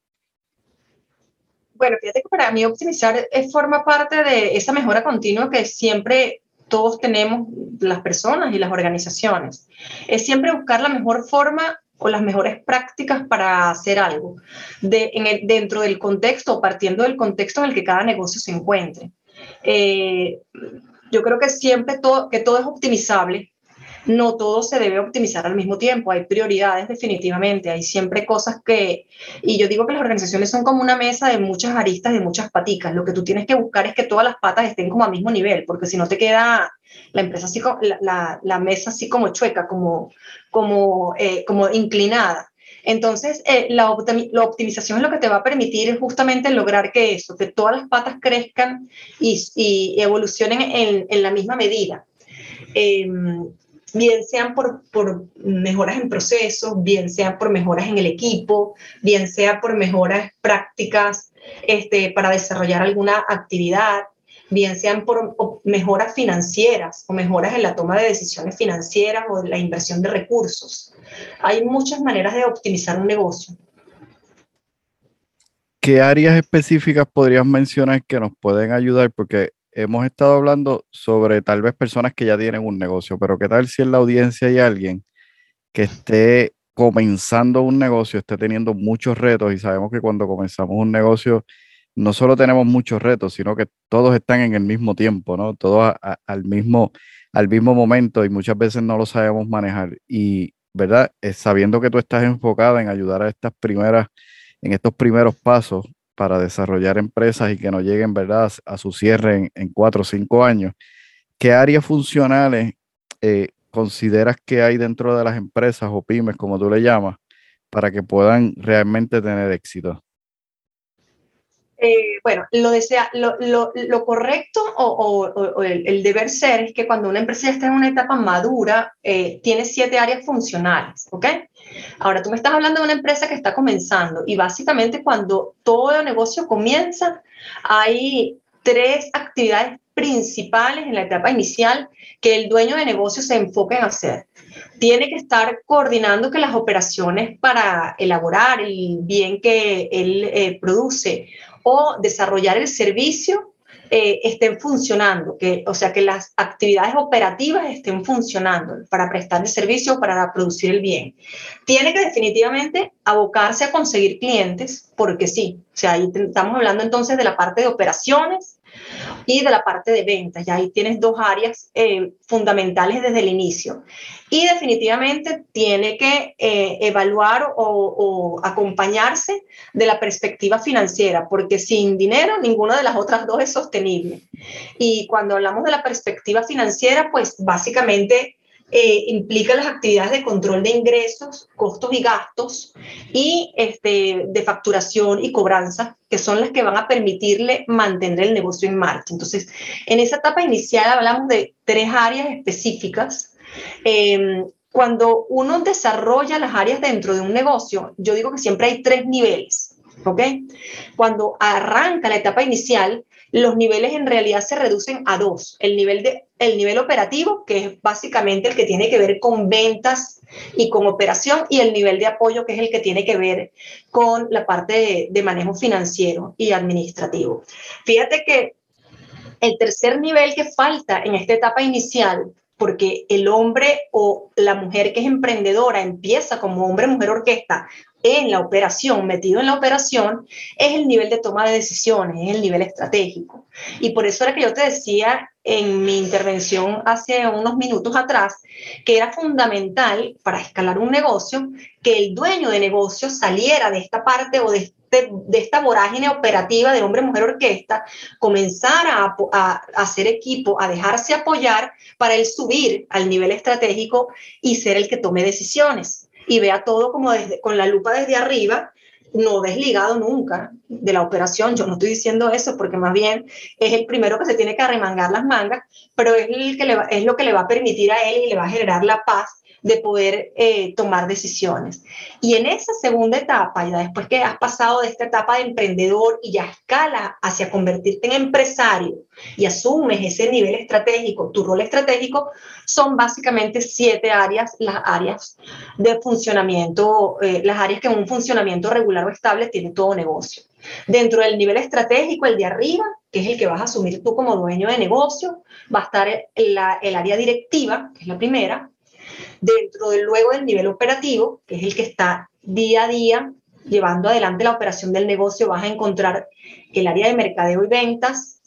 Bueno, fíjate que para mí optimizar es, forma parte de esa mejora continua que siempre todos tenemos las personas y las organizaciones. Es siempre buscar la mejor forma o las mejores prácticas para hacer algo dentro del contexto o partiendo del contexto en el que cada negocio se encuentre. Eh, yo creo que siempre que todo es optimizable, no todo se debe optimizar al mismo tiempo, hay prioridades definitivamente, hay siempre cosas que, y yo digo que las organizaciones son como una mesa de muchas aristas, de muchas paticas, lo que tú tienes que buscar es que todas las patas estén como al mismo nivel, porque si no te queda la empresa así, la, la, mesa así como chueca, como, como, eh, como inclinada. Entonces, eh, la, optimización es lo que te va a permitir justamente lograr que eso, que todas las patas crezcan y, y evolucionen en, la misma medida. Eh, bien sean por, por, mejoras en procesos, bien sean por mejoras en el equipo, bien sea por mejoras prácticas este, para desarrollar alguna actividad, bien sean por mejoras financieras o mejoras en la toma de decisiones financieras o la inversión de recursos. Hay muchas maneras de optimizar un negocio. ¿Qué áreas específicas podrías mencionar que nos pueden ayudar? Porque hemos estado hablando sobre tal vez personas que ya tienen un negocio, pero ¿qué tal si en la audiencia hay alguien que esté comenzando un negocio, esté teniendo muchos retos y sabemos que cuando comenzamos un negocio no solo tenemos muchos retos, sino que todos están en el mismo tiempo, ¿no? Todos al, mismo, al mismo momento y muchas veces no lo sabemos manejar. Y, ¿verdad? sabiendo que tú estás enfocada en ayudar a estas primeras, en estos primeros pasos, para desarrollar empresas y que no lleguen, ¿verdad?, a su cierre en, cuatro o cinco años. ¿Qué áreas funcionales eh, consideras que hay dentro de las empresas o pymes, como tú le llamas, para que puedan realmente tener éxito? Eh, bueno, lo, correcto o, el, deber ser es que cuando una empresa está en una etapa madura, eh, tiene siete áreas funcionales, ¿ok? Ahora, tú me estás hablando de una empresa que está comenzando y básicamente cuando todo el negocio comienza, hay tres actividades principales en la etapa inicial que el dueño de negocio se enfoque en hacer. Tiene que estar coordinando que las operaciones para elaborar el bien que él eh, produce o desarrollar el servicio eh, estén funcionando, que, o sea, que las actividades operativas estén funcionando para prestar el servicio, para producir el bien. Tiene que definitivamente abocarse a conseguir clientes, porque sí, o sea, ahí estamos hablando entonces de la parte de operaciones, y de la parte de ventas. Ya ahí tienes dos áreas eh, fundamentales desde el inicio. Y definitivamente tiene que eh, evaluar o, acompañarse de la perspectiva financiera, porque sin dinero ninguna de las otras dos es sostenible. Y cuando hablamos de la perspectiva financiera, pues básicamente eh, implica las actividades de control de ingresos, costos y gastos y este, de facturación y cobranza, que son las que van a permitirle mantener el negocio en marcha. Entonces, en esa etapa inicial hablamos de tres áreas específicas. Em, cuando uno desarrolla las áreas dentro de un negocio, yo digo que siempre hay tres niveles. ¿ok? Cuando arranca la etapa inicial, los niveles en realidad se reducen a dos. El nivel, de, el nivel operativo, que es básicamente el que tiene que ver con ventas y con operación, y el nivel de apoyo, que es el que tiene que ver con la parte de, de manejo financiero y administrativo. Fíjate que el tercer nivel que falta en esta etapa inicial porque el hombre o la mujer que es emprendedora empieza como hombre-mujer orquesta en la operación, metido en la operación, es el nivel de toma de decisiones, es el nivel estratégico. Y por eso era que yo te decía en mi intervención hace unos minutos atrás que era fundamental para escalar un negocio que el dueño de negocio saliera de esta parte o de, este, de esta vorágine operativa de hombre-mujer orquesta, comenzara a, a, hacer equipo, a dejarse apoyar para el subir al nivel estratégico y ser el que tome decisiones y vea todo como desde, con la lupa desde arriba, no desligado nunca de la operación. Yo no estoy diciendo eso porque más bien es el primero que se tiene que arremangar las mangas, pero es, el que le es lo que le va a permitir a él y le va a generar la paz de poder eh, tomar decisiones. Y en esa segunda etapa, ya después que has pasado de esta etapa de emprendedor y ya escala hacia convertirte en empresario y asumes ese nivel estratégico, tu rol estratégico, son básicamente siete áreas, las áreas de funcionamiento, eh, las áreas que en un funcionamiento regular o estable tiene todo negocio. Dentro del nivel estratégico, el de arriba, que es el que vas a asumir tú como dueño de negocio, va a estar el, el área directiva, que es la primera, dentro del luego del nivel operativo, que es el que está día a día llevando adelante la operación del negocio, vas a encontrar el área de mercadeo y ventas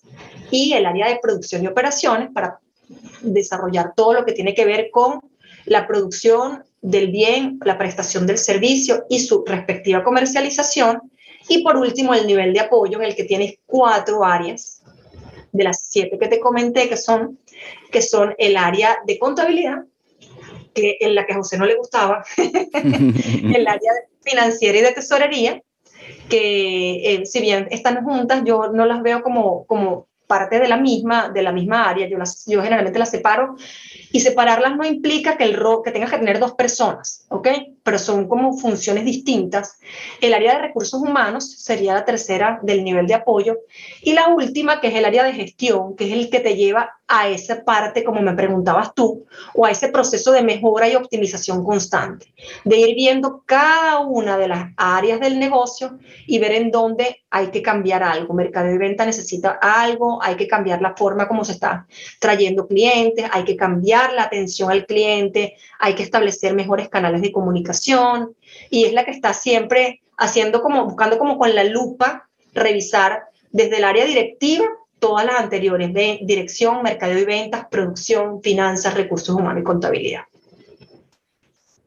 y el área de producción y operaciones para desarrollar todo lo que tiene que ver con la producción del bien, la prestación del servicio y su respectiva comercialización. Y por último, el nivel de apoyo en el que tienes cuatro áreas de las siete que te comenté, que son, que son el área de contabilidad, que en la que a José no le gustaba, el área financiera y de tesorería, que eh, si bien están juntas, yo no las veo como, como parte de la misma, de la misma área, yo, las, yo generalmente las separo y separarlas no implica que, el que tengas que tener dos personas, ¿ok? Pero son como funciones distintas. El área de recursos humanos sería la tercera del nivel de apoyo y la última, que es el área de gestión, que es el que te lleva a esa parte, como me preguntabas tú, o a ese proceso de mejora y optimización constante, de ir viendo cada una de las áreas del negocio y ver en dónde hay que cambiar algo. Mercado de venta necesita algo, hay que cambiar la forma como se está trayendo clientes, hay que cambiar la atención al cliente, hay que establecer mejores canales de comunicación y es la que está siempre haciendo como, buscando como con la lupa, revisar desde el área directiva todas las anteriores de dirección, mercado y ventas, producción, finanzas, recursos humanos y contabilidad.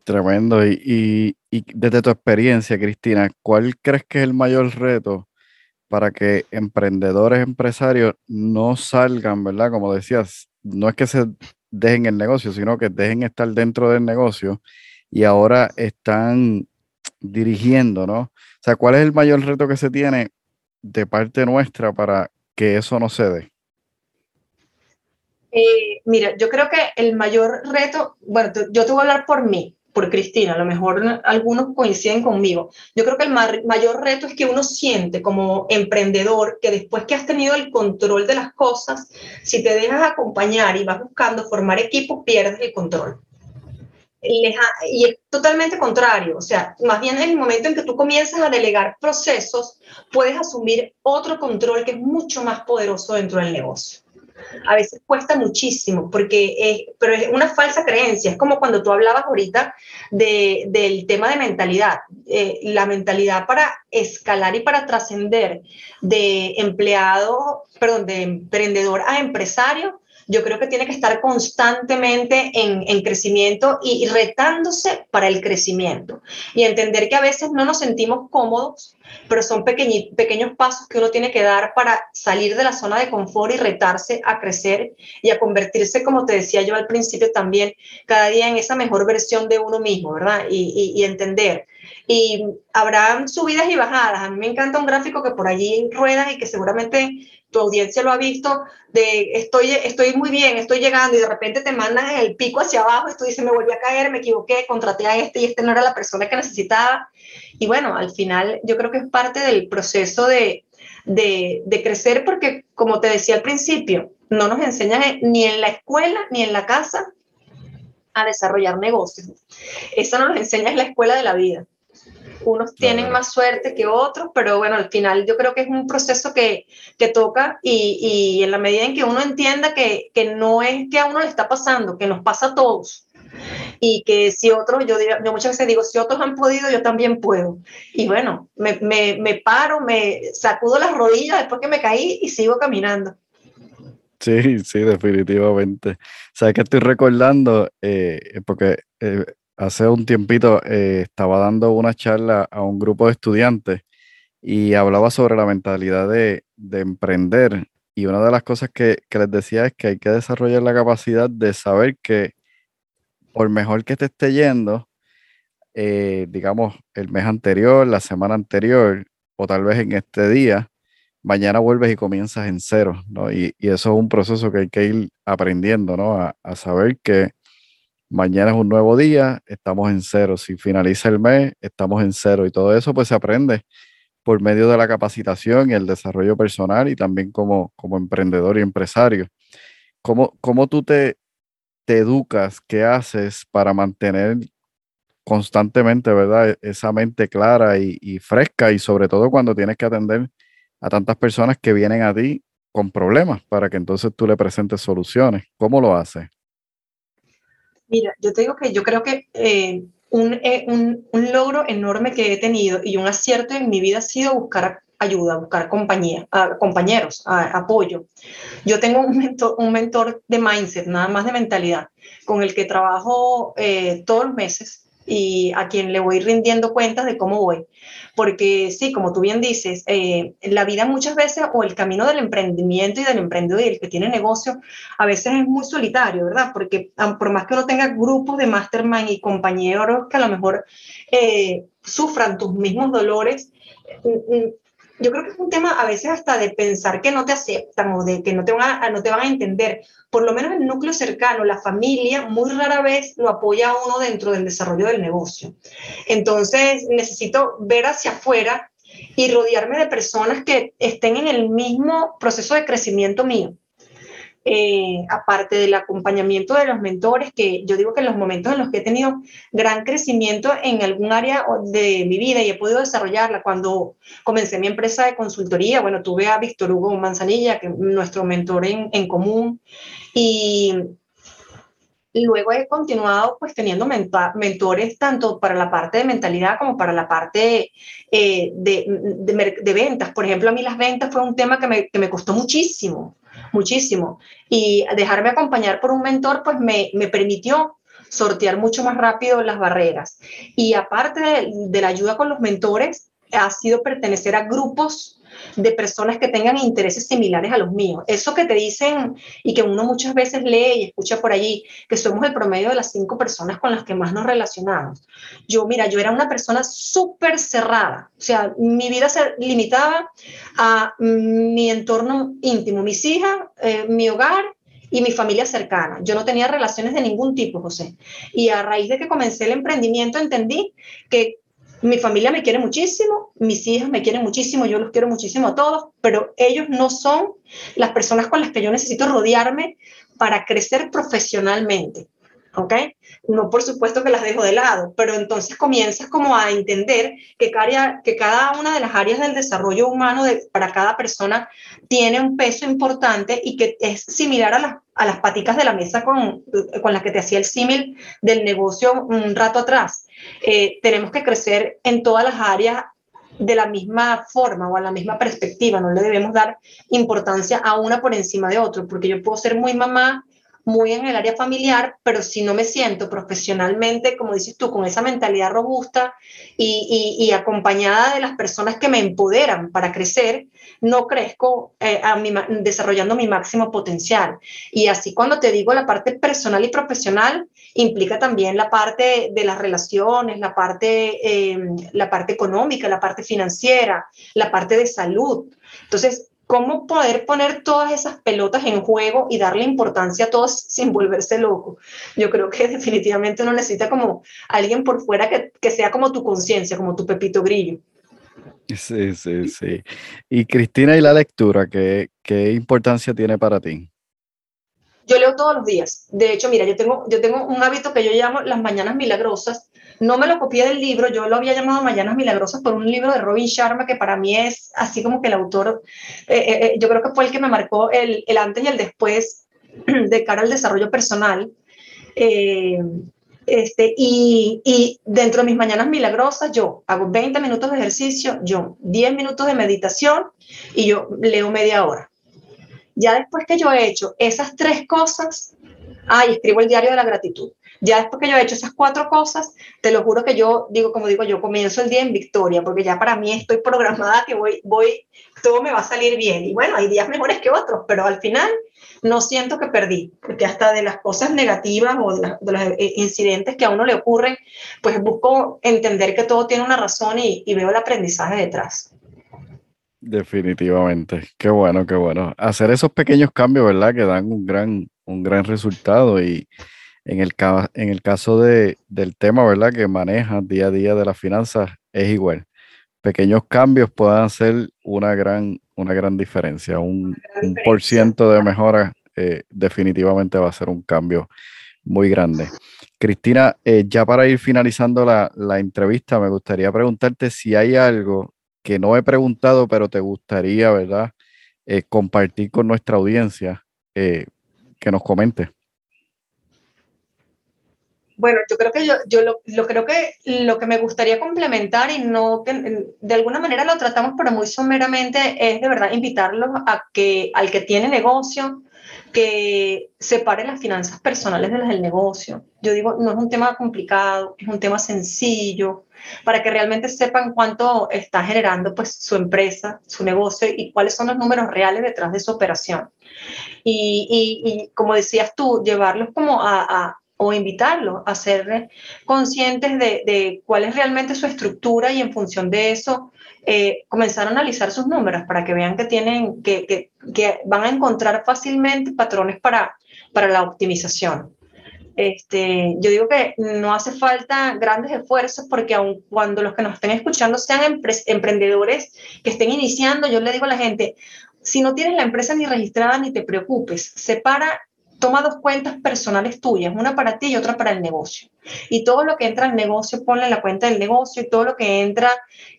Tremendo. Y, y, desde tu experiencia, Cristina, ¿cuál crees que es el mayor reto para que emprendedores, empresarios no salgan, ¿verdad? Como decías, no es que se dejen el negocio, sino que dejen estar dentro del negocio y ahora están dirigiendo, ¿no? O sea, ¿cuál es el mayor reto que se tiene de parte nuestra para que eso no se dé? Eh, mira, yo creo que el mayor reto, bueno, yo te voy a hablar por mí por Cristina, a lo mejor algunos coinciden conmigo. Yo creo que el mayor reto es que uno siente como emprendedor que después que has tenido el control de las cosas, si te dejas acompañar y vas buscando formar equipo, pierdes el control. Y es totalmente contrario, o sea, más bien en el momento en que tú comienzas a delegar procesos, puedes asumir otro control que es mucho más poderoso dentro del negocio a veces cuesta muchísimo, porque es, pero es una falsa creencia, es como cuando tú hablabas ahorita de, del tema de mentalidad, eh, la mentalidad para escalar y para trascender de empleado, perdón, de emprendedor a empresario, yo creo que tiene que estar constantemente en, en crecimiento y, y, retándose para el crecimiento. Y entender que a veces no nos sentimos cómodos, pero son pequeños pasos que uno tiene que dar para salir de la zona de confort y retarse a crecer y a convertirse, como te decía yo al principio también, cada día en esa mejor versión de uno mismo, ¿verdad? Y, y, y entender. Y habrán subidas y bajadas. A mí me encanta un gráfico que por allí rueda y que seguramente tu audiencia lo ha visto, de estoy, estoy muy bien, estoy llegando y de repente te mandan el pico hacia abajo y tú dices, me volví a caer, me equivoqué, contraté a este y este no era la persona que necesitaba. Y bueno, al final yo creo que es parte del proceso de, de, de crecer porque, como te decía al principio, no nos enseñan ni en la escuela ni en la casa a desarrollar negocios. Eso nos enseña en la escuela de la vida unos tienen más suerte que otros, pero bueno, al final yo creo que es un proceso que, que toca y, y, en la medida en que uno entienda que, que, no es que a uno le está pasando, que nos pasa a todos. Y que si otros, yo, yo muchas veces digo, si otros han podido, yo también puedo. Y bueno, me, me, paro, me sacudo las rodillas después que me caí y sigo caminando. Sí, sí, definitivamente. ¿Sabes que estoy recordando? Eh, porque eh, hace un tiempito eh, estaba dando una charla a un grupo de estudiantes y hablaba sobre la mentalidad de, emprender. Y una de las cosas que, les decía es que hay que desarrollar la capacidad de saber que por mejor que te esté yendo, eh, digamos, el mes anterior, la semana anterior, o tal vez en este día, mañana vuelves y comienzas en cero, ¿no? Y, eso es un proceso que hay que ir aprendiendo, ¿no? a saber que mañana es un nuevo día, estamos en cero. Si finaliza el mes, estamos en cero. Y todo eso pues se aprende por medio de la capacitación y el desarrollo personal y también como, como emprendedor y empresario. ¿Cómo, cómo tú te, te educas? ¿Qué haces para mantener constantemente, verdad? E, esa mente clara y, fresca y sobre todo cuando tienes que atender a tantas personas que vienen a ti con problemas para que entonces tú le presentes soluciones. ¿Cómo lo haces? Mira, yo te digo que yo creo que eh, eh, un, un, logro enorme que he tenido y un acierto en mi vida ha sido buscar ayuda, a buscar compañía, a compañeros, apoyo. Yo tengo un mentor, un mentor de mindset, nada más de mentalidad, con el que trabajo eh, todos los meses y a quien le voy rindiendo cuentas de cómo voy. Porque sí, como tú bien dices, eh, la vida muchas veces o el camino del emprendimiento y del emprendedor y el que tiene negocio a veces es muy solitario, ¿verdad? Porque por más que uno tenga grupos de mastermind y compañeros que a lo mejor eh, sufran tus mismos dolores, mm, mm, yo creo que es un tema a veces hasta de pensar que no te aceptan o de que no te van a, no te van a entender. Por lo menos el núcleo cercano, la familia, muy rara vez lo apoya a uno dentro del desarrollo del negocio. Entonces necesito ver hacia afuera y rodearme de personas que estén en el mismo proceso de crecimiento mío. Eh, aparte del acompañamiento de los mentores, que yo digo que en los momentos en los que he tenido gran crecimiento en algún área de mi vida y he podido desarrollarla, cuando comencé mi empresa de consultoría, bueno, tuve a Víctor Hugo Manzanilla, que es nuestro mentor en, común, y luego he continuado pues teniendo mentores tanto para la parte de mentalidad como para la parte eh, de, de, de, ventas. Por ejemplo, a mí las ventas fue un tema que me, que me costó muchísimo muchísimo. Y dejarme acompañar por un mentor, pues me, me permitió sortear mucho más rápido las barreras. Y aparte de, de, la ayuda con los mentores, ha sido pertenecer a grupos de personas que tengan intereses similares a los míos. Eso que te dicen y que uno muchas veces lee y escucha por allí, que somos el promedio de las cinco personas con las que más nos relacionamos. Yo, mira, yo era una persona súper cerrada, o sea, mi vida se limitaba a mi entorno íntimo, mis hijas, eh, mi hogar y mi familia cercana. Yo no tenía relaciones de ningún tipo, José. Y a raíz de que comencé el emprendimiento entendí que mi familia me quiere muchísimo, mis hijas me quieren muchísimo, yo los quiero muchísimo a todos, pero ellos no son las personas con las que yo necesito rodearme para crecer profesionalmente. ¿ok? No por supuesto que las dejo de lado, pero entonces comienzas como a entender que cada, que cada una de las áreas del desarrollo humano para cada persona tiene un peso importante y que es similar a las, a de la mesa con, con las que te hacía el símil del negocio un rato atrás. Eh, tenemos que crecer en todas las áreas de la misma forma o a la misma perspectiva, no le debemos dar importancia a una por encima de otra, porque yo puedo ser muy mamá muy en el área familiar, pero si no me siento profesionalmente, como dices tú, con esa mentalidad robusta y, acompañada de las personas que me empoderan para crecer, no crezco eh, a desarrollando mi máximo potencial. Y así cuando te digo la parte personal y profesional, implica también la parte de las relaciones, la parte, em, la parte económica, la parte financiera, la parte de salud. Entonces, cómo poder poner todas esas pelotas en juego y darle importancia a todos sin volverse loco. Yo creo que definitivamente uno necesita como alguien por fuera que, que sea como tu conciencia, como tu pepito grillo. Sí, sí, sí. Y Cristina, ¿y la lectura? ¿Qué, qué importancia tiene para ti? Yo leo todos los días. De hecho, mira, yo tengo, yo tengo un hábito que yo llamo las mañanas milagrosas. No me lo copié del libro, yo lo había llamado Mañanas Milagrosas por un libro de Robin Sharma, que para mí es así como que el autor, eh, eh, eh, yo creo que fue el que me marcó el, el, antes y el después de cara al desarrollo personal. Este, y, y, dentro de mis mañanas milagrosas, yo hago 20 minutos de ejercicio, yo 10 minutos de meditación y yo leo media hora. Ya después que yo he hecho esas tres cosas, ay, escribo el diario de la gratitud. Ya después que yo he hecho esas cuatro cosas, te lo juro que yo digo, como digo, yo comienzo el día en victoria, porque ya para mí estoy programada que voy, voy, todo me va a salir bien. Y bueno, hay días mejores que otros, pero al final no siento que perdí, porque hasta de las cosas negativas o de, de los eh, incidentes que a uno le ocurren, pues busco entender que todo tiene una razón y, y veo el aprendizaje detrás. Definitivamente, qué bueno, qué bueno. Hacer esos pequeños cambios, ¿verdad? Que dan un gran, un gran resultado y en el, en el caso de, del tema, ¿verdad? Que maneja día a día de las finanzas, es igual. Pequeños cambios puedan hacer una gran, una gran diferencia. Un, un por ciento de mejora eh, definitivamente va a ser un cambio muy grande. Cristina, eh, ya para ir finalizando la, la entrevista, me gustaría preguntarte si hay algo que no he preguntado, pero te gustaría, ¿verdad? Eh, compartir con nuestra audiencia, eh, que nos comente. Bueno, yo creo que yo, yo lo, lo, creo que lo que me gustaría complementar y no que de alguna manera lo tratamos, pero muy someramente, es de verdad invitarlos a que al que tiene negocio, que separe las finanzas personales de las del negocio. Yo digo, no es un tema complicado, es un tema sencillo, para que realmente sepan cuánto está generando pues su empresa, su negocio y cuáles son los números reales detrás de su operación. Y, y, como decías tú, llevarlos como a, a o invitarlos a ser conscientes de, cuál es realmente su estructura y en función de eso eh, comenzar a analizar sus números para que vean que tienen, que, que, que, van a encontrar fácilmente patrones para, para la optimización. Este, yo digo que no hace falta grandes esfuerzos porque aun cuando los que nos estén escuchando sean emprendedores que estén iniciando, yo le digo a la gente, si no tienes la empresa ni registrada, ni te preocupes, separa toma dos cuentas personales tuyas, una para ti y otra para el negocio. Y todo lo que entra al negocio, ponle en la cuenta del negocio y todo lo que entra,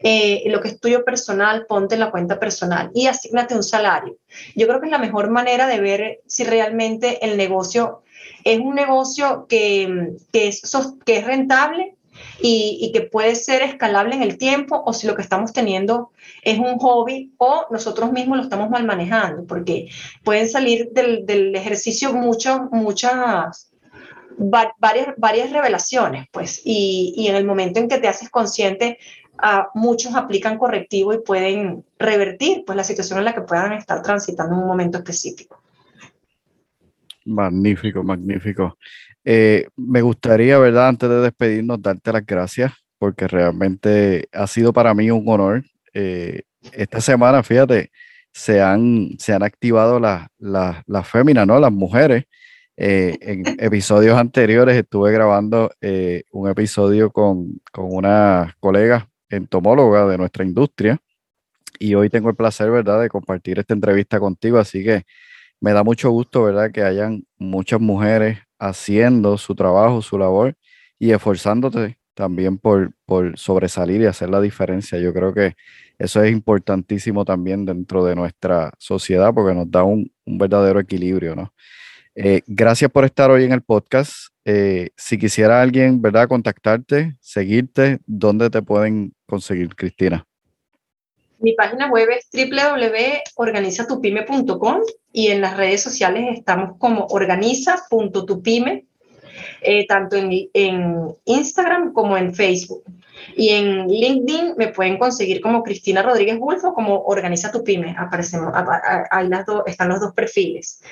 eh, lo que es tuyo personal, ponte en la cuenta personal y asígnate un salario. Yo creo que es la mejor manera de ver si realmente el negocio es un negocio que es rentable y, que puede ser escalable en el tiempo o si lo que estamos teniendo es un hobby o nosotros mismos lo estamos mal manejando, porque pueden salir del, del ejercicio muchas, muchas, varias, varias revelaciones, pues, y, en el momento en que te haces consciente, a muchos aplican correctivo y pueden revertir pues la situación en la que puedan estar transitando en un momento específico. Magnífico, magnífico. Eh, me gustaría, ¿verdad? Antes de despedirnos, darte las gracias porque realmente ha sido para mí un honor. Eh, esta semana, fíjate, se han, se han activado las, las, las féminas, ¿no? Las mujeres. Eh, en episodios anteriores estuve grabando un episodio con, con una colega entomóloga de nuestra industria y hoy tengo el placer, ¿verdad?, de compartir esta entrevista contigo. Así que me da mucho gusto, ¿verdad?, que hayan muchas mujeres haciendo su trabajo, su labor y esforzándote también por, por sobresalir y hacer la diferencia. Yo creo que eso es importantísimo también dentro de nuestra sociedad porque nos da un, verdadero equilibrio, ¿no? Eh, gracias por estar hoy en el podcast. Eh, si quisiera alguien, ¿verdad?, contactarte, seguirte, ¿dónde te pueden conseguir, Cristina? Mi página web es www.organizatupime.com y en las redes sociales estamos como organiza.tupime, eh, tanto en, en, Instagram como en Facebook. Y en LinkedIn me pueden conseguir como Cristina Rodríguez Bulfo como Organiza tu Pyme. Aparecemos, ahí las están los dos perfiles.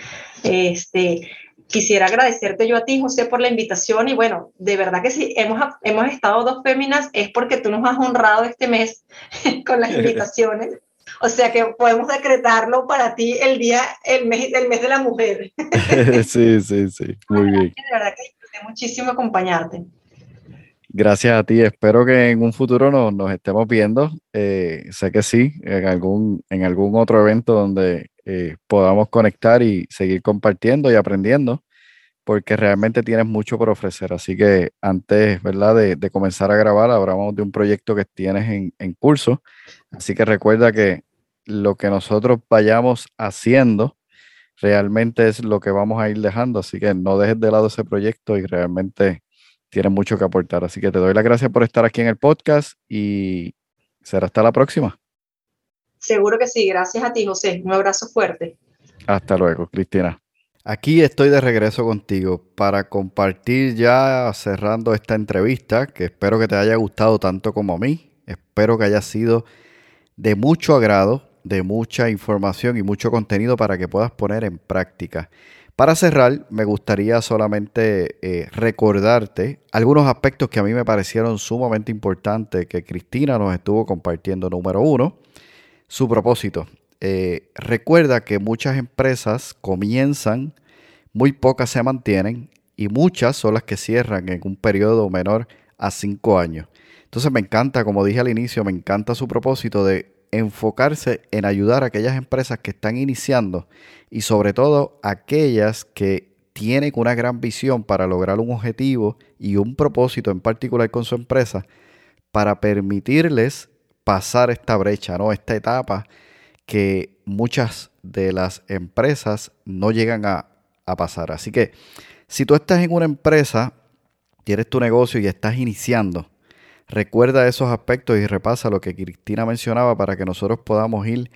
Este, quisiera agradecerte yo a ti, José, por la invitación y bueno, de verdad que si hemos, hemos estado dos féminas es porque tú nos has honrado este mes con las invitaciones. O sea que podemos decretarlo para ti el día, el mes, el mes de la mujer. sí, sí, sí, muy bien. De verdad que disfruté muchísimo acompañarte. Gracias a ti. Espero que en un futuro nos, estemos viendo. Eh, sé que sí, en algún, en algún otro evento donde eh, podamos conectar y seguir compartiendo y aprendiendo, porque realmente tienes mucho por ofrecer. Así que antes, ¿verdad? De, de comenzar a grabar, hablamos de un proyecto que tienes en, en, curso. Así que recuerda que lo que nosotros vayamos haciendo realmente es lo que vamos a ir dejando. Así que no dejes de lado ese proyecto y realmente tienes mucho que aportar. Así que te doy las gracias por estar aquí en el podcast y será hasta la próxima. Seguro que sí, gracias a ti, José. Un abrazo fuerte. Hasta luego, Cristina. Aquí estoy de regreso contigo para compartir ya cerrando esta entrevista, que espero que te haya gustado tanto como a mí. Espero que haya sido de mucho agrado, de mucha información y mucho contenido para que puedas poner en práctica. Para cerrar, me gustaría solamente eh, recordarte algunos aspectos que a mí me parecieron sumamente importantes que Cristina nos estuvo compartiendo. Número uno, su propósito. Eh, recuerda que muchas empresas comienzan, muy pocas se mantienen y muchas son las que cierran en un periodo menor a cinco años. Entonces me encanta, como dije al inicio, me encanta su propósito de enfocarse en ayudar a aquellas empresas que están iniciando y sobre todo aquellas que tienen una gran visión para lograr un objetivo y un propósito en particular con su empresa para permitirles pasar esta brecha, ¿no? Esta etapa que muchas de las empresas no llegan a, pasar. Así que si tú estás en una empresa tienes tu negocio y estás iniciando, recuerda esos aspectos y repasa lo que Cristina mencionaba para que nosotros podamos ir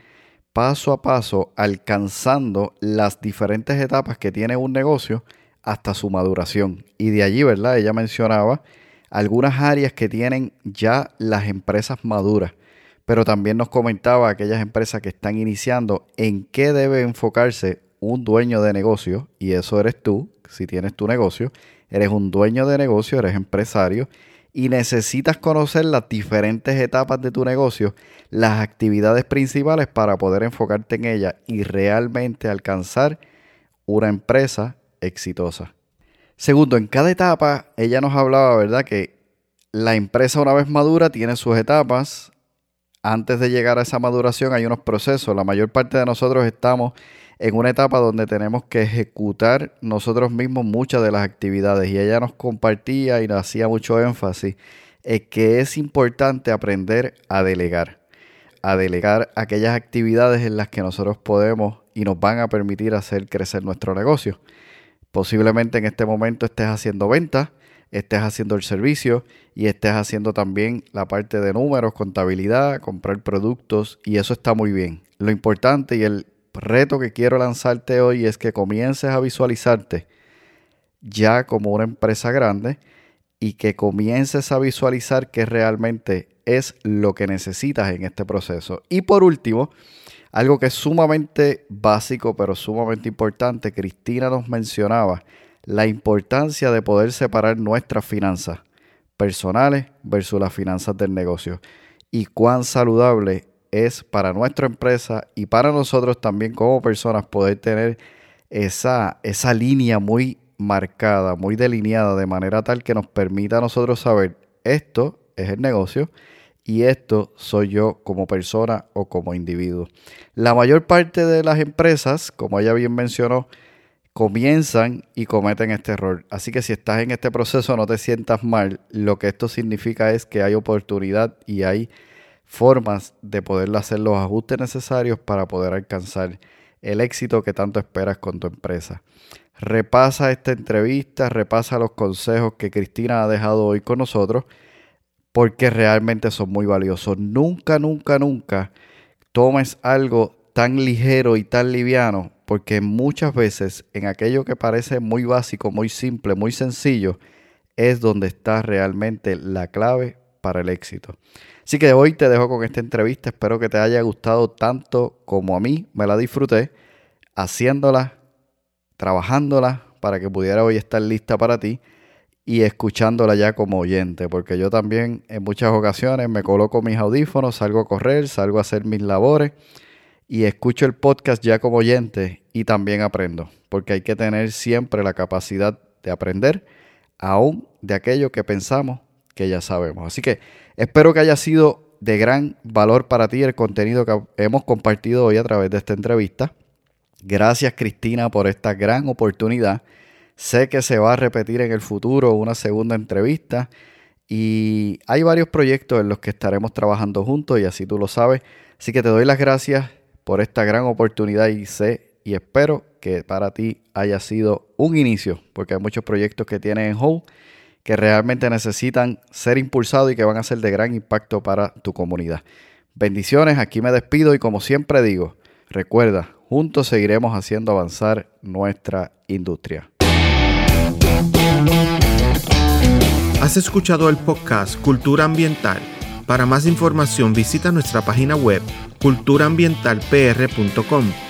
paso a paso alcanzando las diferentes etapas que tiene un negocio hasta su maduración. Y de allí, ¿verdad? Ella mencionaba algunas áreas que tienen ya las empresas maduras, pero también nos comentaba aquellas empresas que están iniciando en qué debe enfocarse un dueño de negocio, y eso eres tú, si tienes tu negocio, eres un dueño de negocio, eres empresario, y necesitas conocer las diferentes etapas de tu negocio, las actividades principales para poder enfocarte en ellas y realmente alcanzar una empresa exitosa. Segundo, en cada etapa ella nos hablaba, ¿verdad? Que la empresa una vez madura tiene sus etapas. Antes de llegar a esa maduración hay unos procesos. La mayor parte de nosotros estamos en una etapa donde tenemos que ejecutar nosotros mismos muchas de las actividades. Y ella nos compartía y nos hacía mucho énfasis en que es importante aprender a delegar. A delegar aquellas actividades en las que nosotros podemos y nos van a permitir hacer crecer nuestro negocio. Posiblemente en este momento estés haciendo ventas, estés haciendo el servicio y estés haciendo también la parte de números, contabilidad, comprar productos y eso está muy bien. Lo importante y el reto que quiero lanzarte hoy es que comiences a visualizarte ya como una empresa grande y que comiences a visualizar que realmente es lo que necesitas en este proceso. Y por último, algo que es sumamente básico pero sumamente importante, Cristina nos mencionaba la importancia de poder separar nuestras finanzas personales versus las finanzas del negocio y cuán saludable es para nuestra empresa y para nosotros también como personas poder tener esa, esa línea muy marcada, muy delineada, de manera tal que nos permita a nosotros saber esto es el negocio y esto soy yo como persona o como individuo. La mayor parte de las empresas, como ella bien mencionó, comienzan y cometen este error. Así que si estás en este proceso no te sientas mal. Lo que esto significa es que hay oportunidad y hay formas de poder hacer los ajustes necesarios para poder alcanzar el éxito que tanto esperas con tu empresa. Repasa esta entrevista, repasa los consejos que Cristina ha dejado hoy con nosotros, porque realmente son muy valiosos. Nunca, nunca, nunca tomes algo tan ligero y tan liviano, porque muchas veces en aquello que parece muy básico, muy simple, muy sencillo, es donde está realmente la clave para el éxito. Así que hoy te dejo con esta entrevista. Espero que te haya gustado tanto como a mí me la disfruté haciéndola, trabajándola para que pudiera hoy estar lista para ti y escuchándola ya como oyente, porque yo también en muchas ocasiones me coloco mis audífonos, salgo a correr, salgo a hacer mis labores y escucho el podcast ya como oyente y también aprendo, porque hay que tener siempre la capacidad de aprender aún de aquello que pensamos que ya sabemos. Así que espero que haya sido de gran valor para ti el contenido que hemos compartido hoy a través de esta entrevista. Gracias Cristina por esta gran oportunidad. Sé que se va a repetir en el futuro una segunda entrevista y hay varios proyectos en los que estaremos trabajando juntos y así tú lo sabes. Así que te doy las gracias por esta gran oportunidad y sé y espero que para ti haya sido un inicio porque hay muchos proyectos que tienes en hold que realmente necesitan ser impulsados y que van a ser de gran impacto para tu comunidad. Bendiciones, aquí me despido y como siempre digo, recuerda, juntos seguiremos haciendo avanzar nuestra industria. Has escuchado el podcast Cultura Ambiental. Para más información visita nuestra página web culturaambientalpr.com